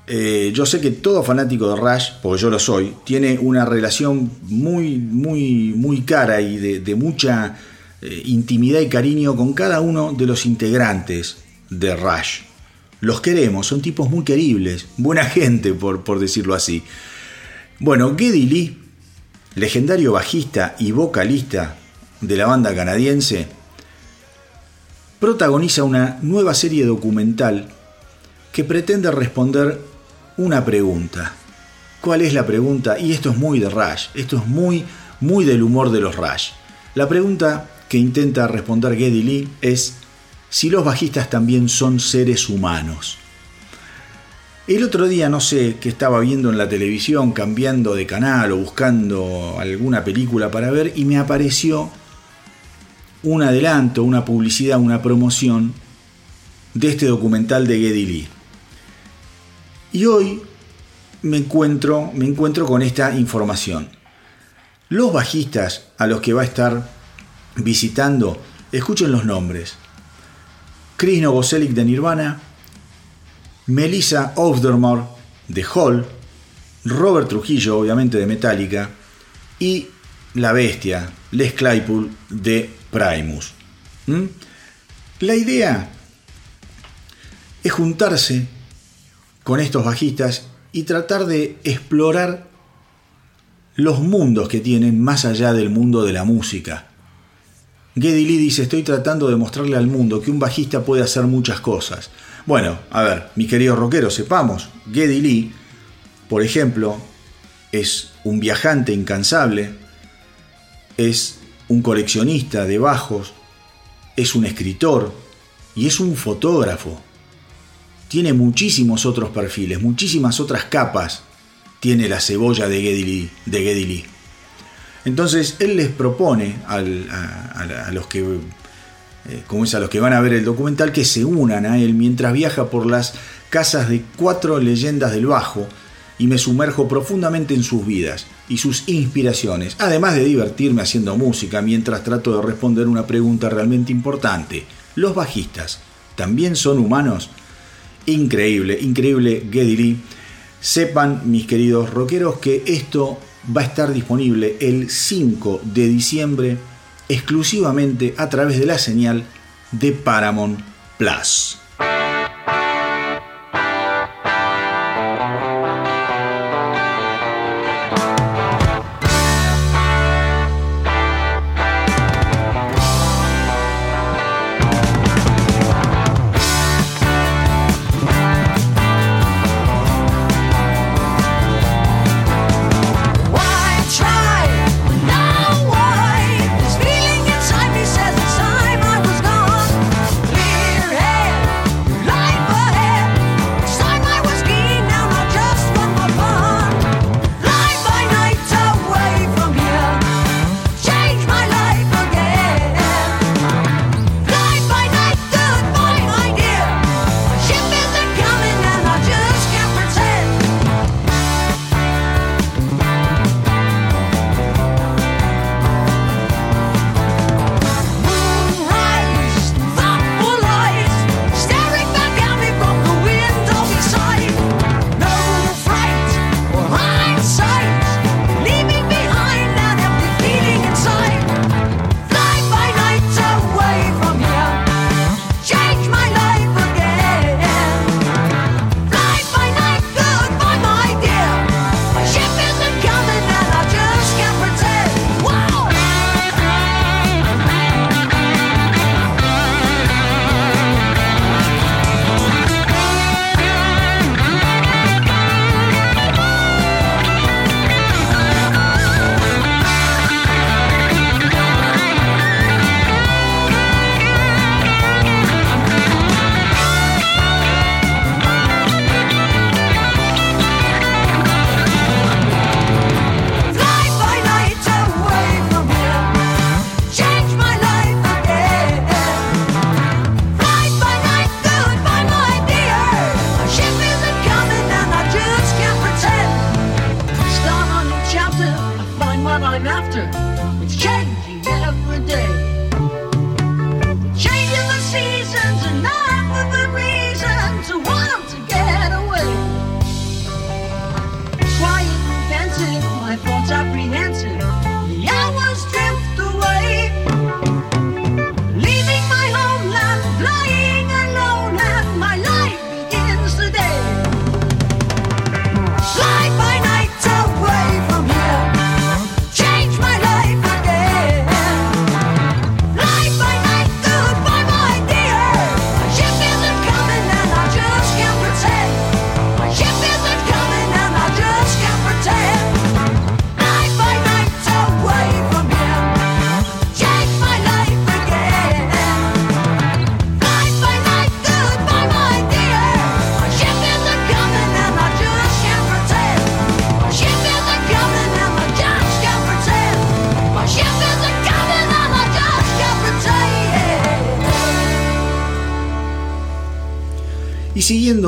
Eh, yo sé que todo fanático de Rush, porque yo lo soy, tiene una relación muy, muy, muy cara y de, mucha eh, intimidad y cariño con cada uno de los integrantes de Rush. Los queremos, son tipos muy queribles, buena gente, por, por decirlo así. Bueno, Geddy Lee, legendario bajista y vocalista de la banda canadiense, protagoniza una nueva serie documental que pretende responder una pregunta. ¿Cuál es la pregunta? Y esto es muy de Rush, esto es muy, muy del humor de los Rush. La pregunta que intenta responder Geddy Lee es si los bajistas también son seres humanos. El otro día no sé qué estaba viendo en la televisión, cambiando de canal o buscando alguna película para ver y me apareció un adelanto, una publicidad, una promoción de este documental de Geddy Lee. Y hoy me encuentro, me encuentro con esta información. Los bajistas a los que va a estar visitando, escuchen los nombres. Chris Novoselic de Nirvana, Melissa Aufdermore de Hall, Robert Trujillo, obviamente de Metallica, y la bestia, Les Claypool de Primus. ¿Mm? La idea es juntarse con estos bajistas y tratar de explorar los mundos que tienen más allá del mundo de la música. Geddy Lee dice, estoy tratando de mostrarle al mundo que un bajista puede hacer muchas cosas. Bueno, a ver, mis queridos rockeros, sepamos, Geddy Lee, por ejemplo, es un viajante incansable, es un coleccionista de bajos, es un escritor y es un fotógrafo. Tiene muchísimos otros perfiles, muchísimas otras capas tiene la cebolla de Geddy Lee. Entonces él les propone a, los que eh, como es a los que van a ver el documental, que se unan a él mientras viaja por las casas de cuatro leyendas del bajo y me sumerjo profundamente en sus vidas y sus inspiraciones, además de divertirme haciendo música mientras trato de responder una pregunta realmente importante. ¿Los bajistas también son humanos? Increíble, increíble Geddy Lee. Sepan, mis queridos rockeros, que esto va a estar disponible el 5 de diciembre exclusivamente a través de la señal de Paramount Plus.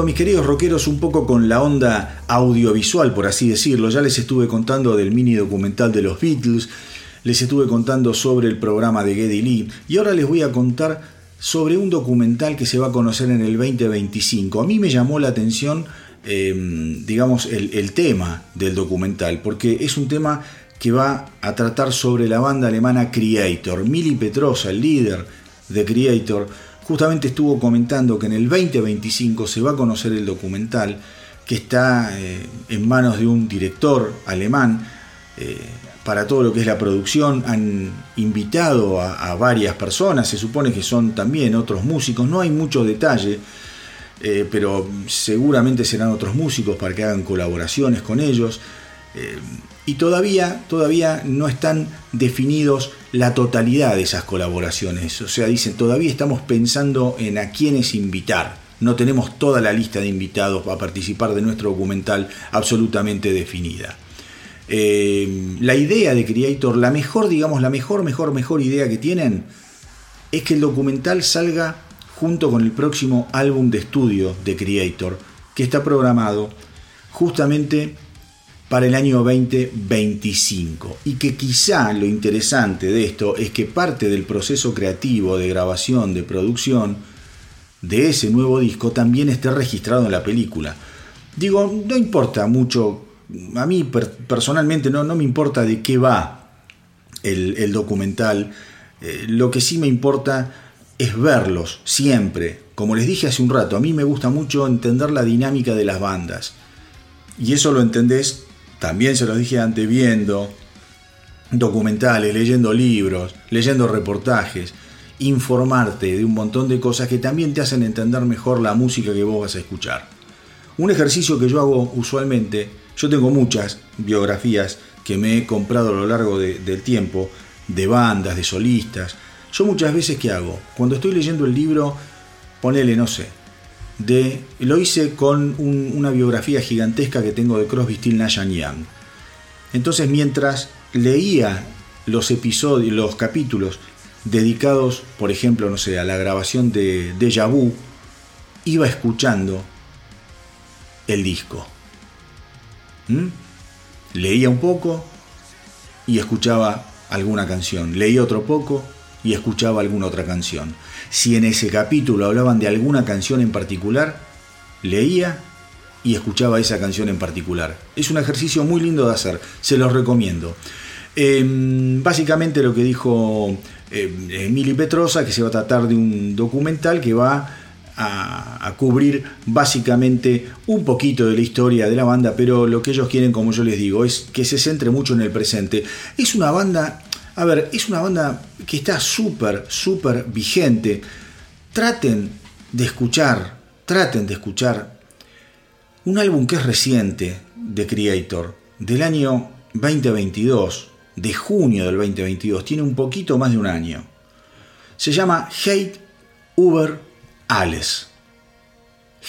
Mis queridos rockeros, un poco con la onda audiovisual, por así decirlo, ya les estuve contando del mini documental de los Beatles, les estuve contando sobre el programa de Geddy Lee, y ahora les voy a contar sobre un documental que se va a conocer en el 2025. A mí me llamó la atención, em, digamos, el, el tema del documental, porque es un tema que va a tratar sobre la banda alemana Creator. Mili Petrosa, el líder de Creator, justamente estuvo comentando que en el 2025 se va a conocer el documental que está eh, en manos de un director alemán eh, para todo lo que es la producción. Han invitado a, varias personas, se supone que son también otros músicos, no hay mucho detalle, eh, pero seguramente serán otros músicos para que hagan colaboraciones con ellos y todavía, todavía no están definidos la totalidad de esas colaboraciones. O sea, dicen, todavía estamos pensando en a quiénes invitar. No tenemos toda la lista de invitados a participar de nuestro documental absolutamente definida. Eh, la idea de Creator, la mejor, digamos, la mejor, mejor, mejor idea que tienen es que el documental salga junto con el próximo álbum de estudio de Creator, que está programado justamente para el año 2025 y que quizá lo interesante de esto es que parte del proceso creativo de grabación, de producción de ese nuevo disco también esté registrado en la película. Digo, no importa mucho, a mí personalmente no, no me importa de qué va el, documental, eh, lo que sí me importa es verlos siempre. Como les dije hace un rato, a mí me gusta mucho entender la dinámica de las bandas. Y eso lo entendés también se los dije antes, viendo documentales, leyendo libros, leyendo reportajes, informarte de un montón de cosas que también te hacen entender mejor la música que vos vas a escuchar. Un ejercicio que yo hago usualmente, yo tengo muchas biografías que me he comprado a lo largo del tiempo, de bandas, de solistas. Yo muchas veces, ¿qué hago? Cuando estoy leyendo el libro, ponele, no sé, de, lo hice con una biografía gigantesca que tengo de Crosby, Still, Nash Young. Entonces, mientras leía los episodios, los capítulos dedicados, por ejemplo, no sé, a la grabación de Deja Vu, iba escuchando el disco. ¿Mm? Leía un poco y escuchaba alguna canción. Leía otro poco y escuchaba alguna otra canción. Si en ese capítulo hablaban de alguna canción en particular, leía y escuchaba esa canción en particular. Es un ejercicio muy lindo de hacer, se los recomiendo. Em, básicamente lo que dijo em, Emily Petrosa, que se va a tratar de un documental que va a, cubrir básicamente un poquito de la historia de la banda, pero lo que ellos quieren, como yo les digo, es que se centre mucho en el presente. Es una banda a ver, es una banda que está súper, súper vigente. Traten de escuchar, traten de escuchar un álbum que es reciente de Creator, del año 2022, de junio del 2022, tiene un poquito más de un año. Se llama Hate Uber Alles.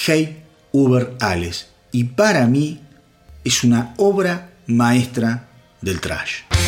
Hate Uber Alles. Y para mí es una obra maestra del trash.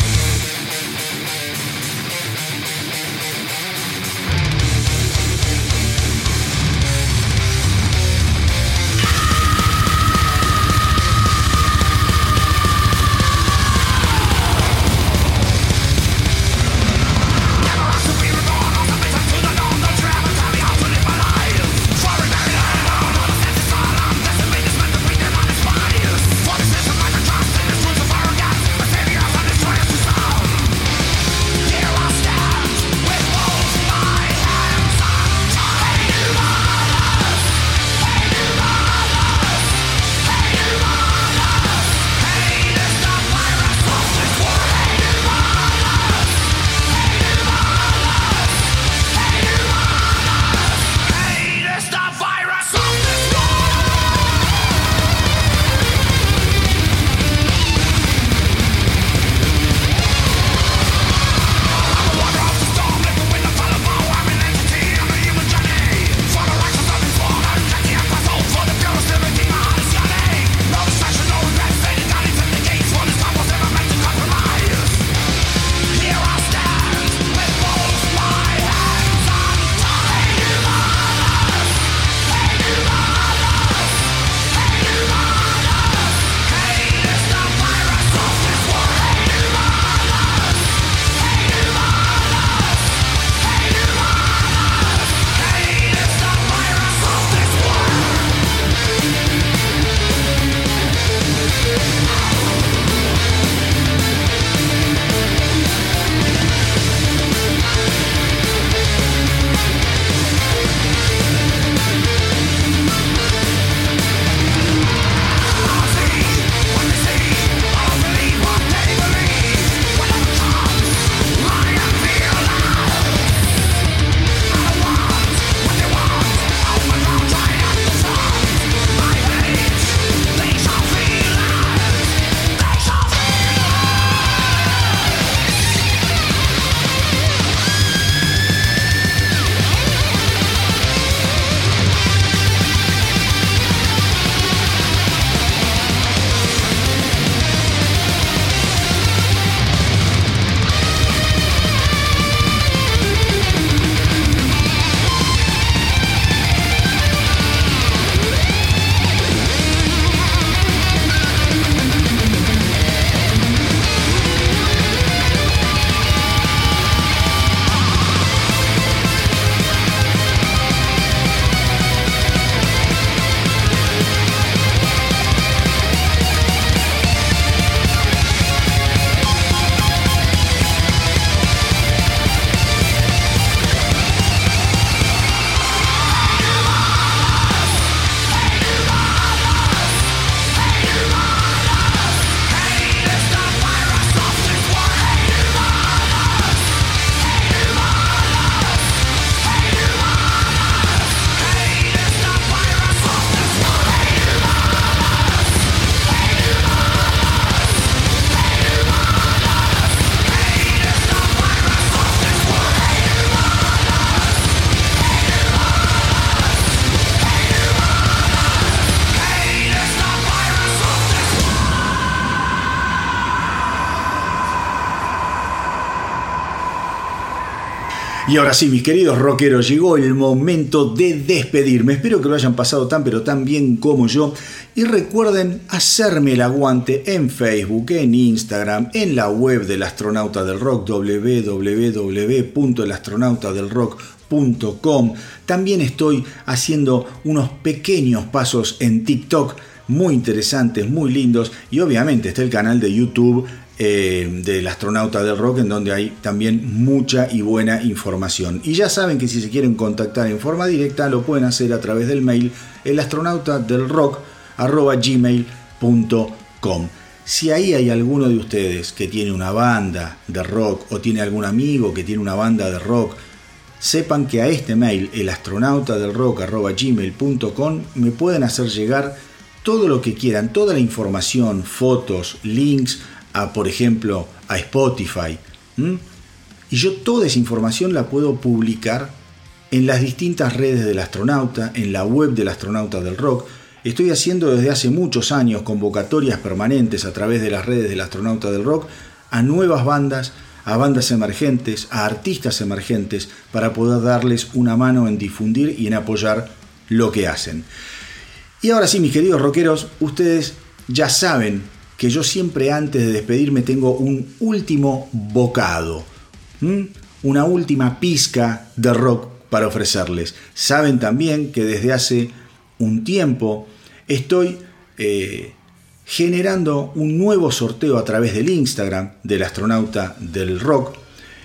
Y ahora sí, mis queridos rockeros, llegó el momento de despedirme. Espero que lo hayan pasado tan pero tan bien como yo. Y recuerden hacerme el aguante en Facebook, en Instagram, en la web del astronauta del rock, www.elastronautadelrock.com. También estoy haciendo unos pequeños pasos en TikTok muy interesantes, muy lindos. Y obviamente está el canal de YouTube eh, del astronauta del rock, en donde hay también mucha y buena información. Y ya saben que si se quieren contactar en forma directa, lo pueden hacer a través del mail el astronauta del rock gmail.com. Si ahí hay alguno de ustedes que tiene una banda de rock o tiene algún amigo que tiene una banda de rock, sepan que a este mail, el astronauta del rock gmail.com, me pueden hacer llegar todo lo que quieran, toda la información, fotos, links, por ejemplo, a Spotify. Y yo toda esa información la puedo publicar en las distintas redes del astronauta, en la web del astronauta del rock. Estoy haciendo desde hace muchos años convocatorias permanentes a través de las redes del astronauta del rock a nuevas bandas, a bandas emergentes, a artistas emergentes, para poder darles una mano en difundir y en apoyar lo que hacen. Y ahora sí, mis queridos rockeros, ustedes ya saben que yo siempre antes de despedirme tengo un último bocado, una última pizca de rock para ofrecerles. Saben también que desde hace un tiempo estoy eh, generando un nuevo sorteo a través del Instagram del astronauta del rock,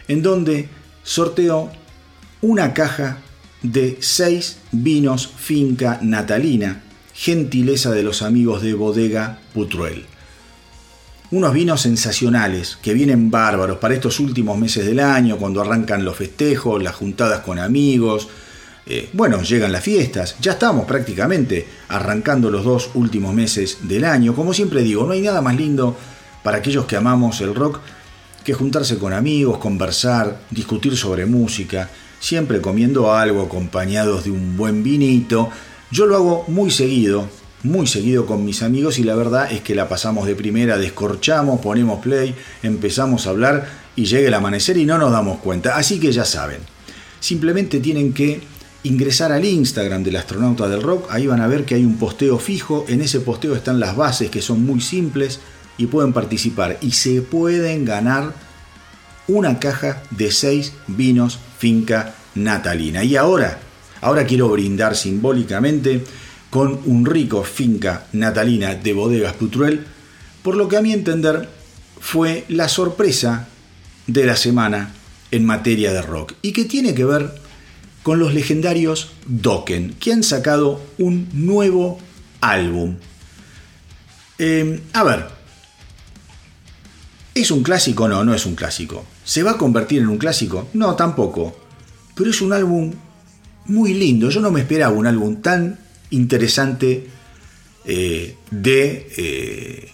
en donde sorteo una caja de seis vinos finca natalina, gentileza de los amigos de Bodega Putruel unos vinos sensacionales que vienen bárbaros para estos últimos meses del año, cuando arrancan los festejos, las juntadas con amigos. Eh, bueno, llegan las fiestas, ya estamos prácticamente arrancando los dos últimos meses del año. Como siempre digo, no hay nada más lindo para aquellos que amamos el rock que juntarse con amigos, conversar, discutir sobre música, siempre comiendo algo acompañados de un buen vinito. Yo lo hago muy seguido, muy seguido con mis amigos y la verdad es que la pasamos de primera, descorchamos, ponemos play, empezamos a hablar y llega el amanecer y no nos damos cuenta. Así que ya saben, simplemente tienen que ingresar al Instagram del astronauta del rock, ahí van a ver que hay un posteo fijo, en ese posteo están las bases que son muy simples y pueden participar y se pueden ganar una caja de 6 vinos finca natalina. Y ahora, ahora quiero brindar simbólicamente con un rico finca natalina de bodegas Putruel, por lo que a mi entender fue la sorpresa de la semana en materia de rock y que tiene que ver con los legendarios Dokken, que han sacado un nuevo álbum. Em, a ver, ¿es un clásico? No, no es un clásico. ¿Se va a convertir en un clásico? No, tampoco. Pero es un álbum muy lindo. Yo no me esperaba un álbum tan interesante eh, de, eh,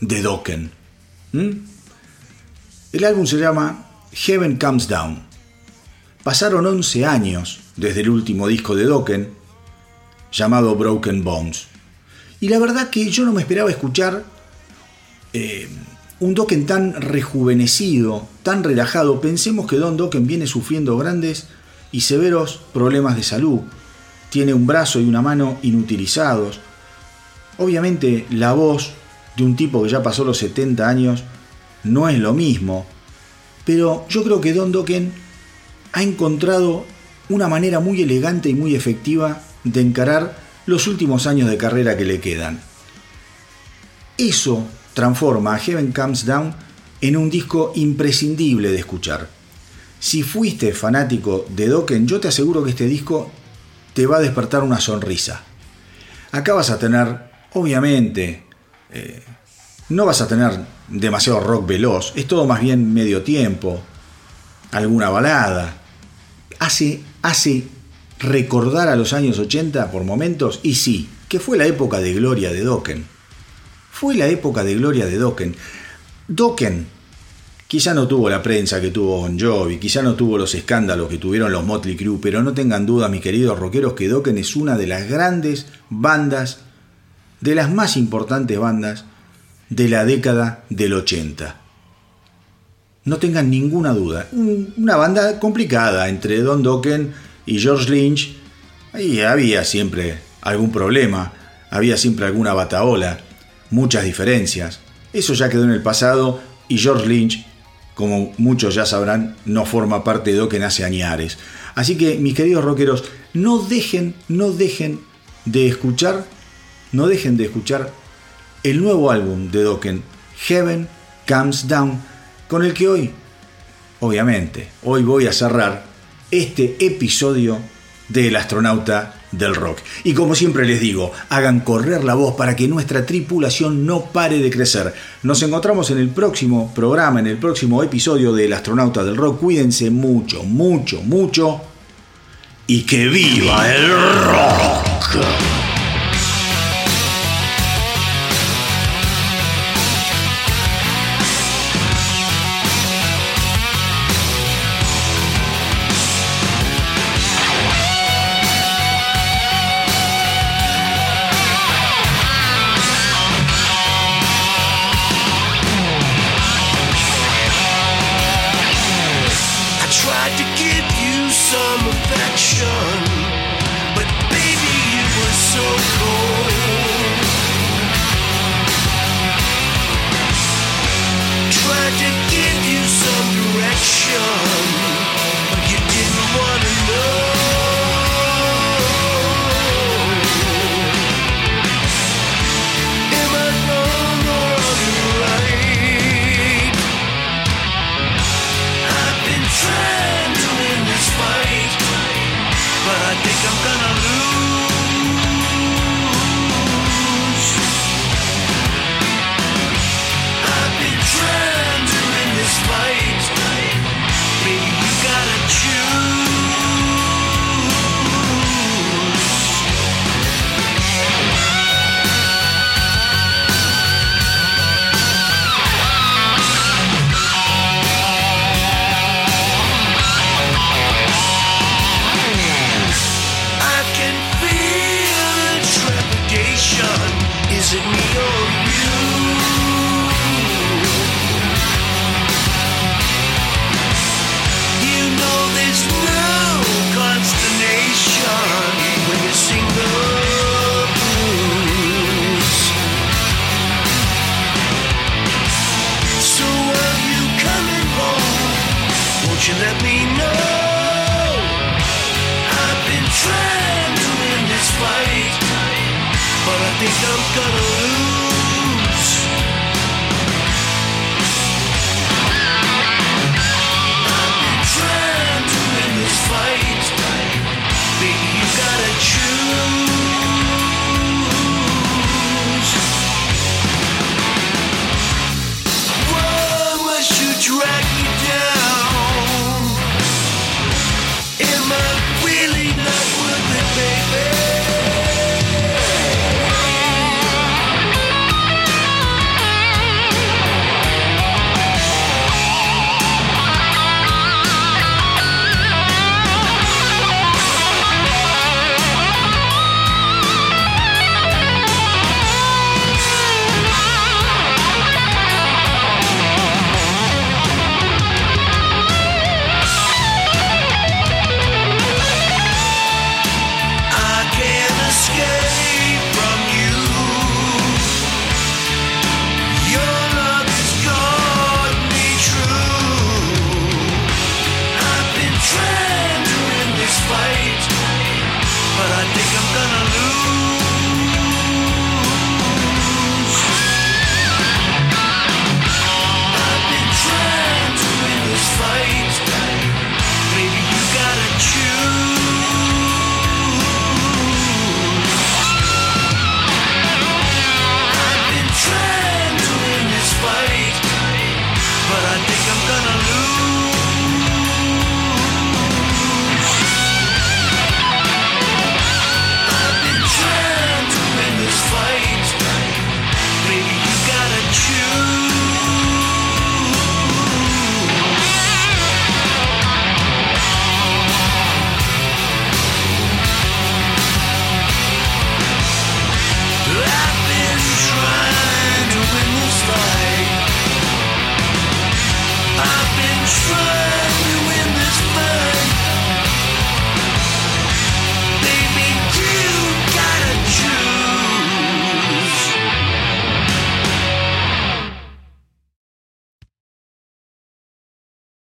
de Dokken. El álbum se llama Heaven Comes Down. Pasaron 11 años desde el último disco de Dokken, llamado Broken Bones. Y la verdad que yo no me esperaba escuchar eh, un Dokken tan rejuvenecido, tan relajado. Pensemos que Don Dokken viene sufriendo grandes y severos problemas de salud tiene un brazo y una mano inutilizados. Obviamente la voz de un tipo que ya pasó los 70 años no es lo mismo, pero yo creo que Don Dokken ha encontrado una manera muy elegante y muy efectiva de encarar los últimos años de carrera que le quedan. Eso transforma a Heaven Comes Down en un disco imprescindible de escuchar. Si fuiste fanático de Dokken, yo te aseguro que este disco te va a despertar una sonrisa. Acá vas a tener, obviamente, eh, no vas a tener demasiado rock veloz, es todo más bien medio tiempo, alguna balada. Hace, hace recordar a los años 80 por momentos, y sí, que fue la época de gloria de Dokken. Fue la época de gloria de Dokken. Dokken Quizá no tuvo la prensa que tuvo Bon Jovi, quizá no tuvo los escándalos que tuvieron los Motley Crue, pero no tengan duda, mis queridos rockeros, que Dokken es una de las grandes bandas, de las más importantes bandas de la década del 80. no tengan ninguna duda. Una banda complicada entre Don Dokken y George Lynch. Ahí había siempre algún problema, había siempre alguna bataola, muchas diferencias. Eso ya quedó en el pasado y George Lynch, como muchos ya sabrán, no forma parte de Dokken hace añares. Así que, mis queridos rockeros, no dejen, no dejen de escuchar, no dejen de escuchar el nuevo álbum de Dokken, Heaven Comes Down, con el que hoy, obviamente, hoy voy a cerrar este episodio del astronauta del rock. Y como siempre les digo, hagan correr la voz para que nuestra tripulación no pare de crecer. Nos encontramos en el próximo programa, en el próximo episodio del astronauta del rock. Cuídense mucho, mucho, mucho. Y que viva el rock.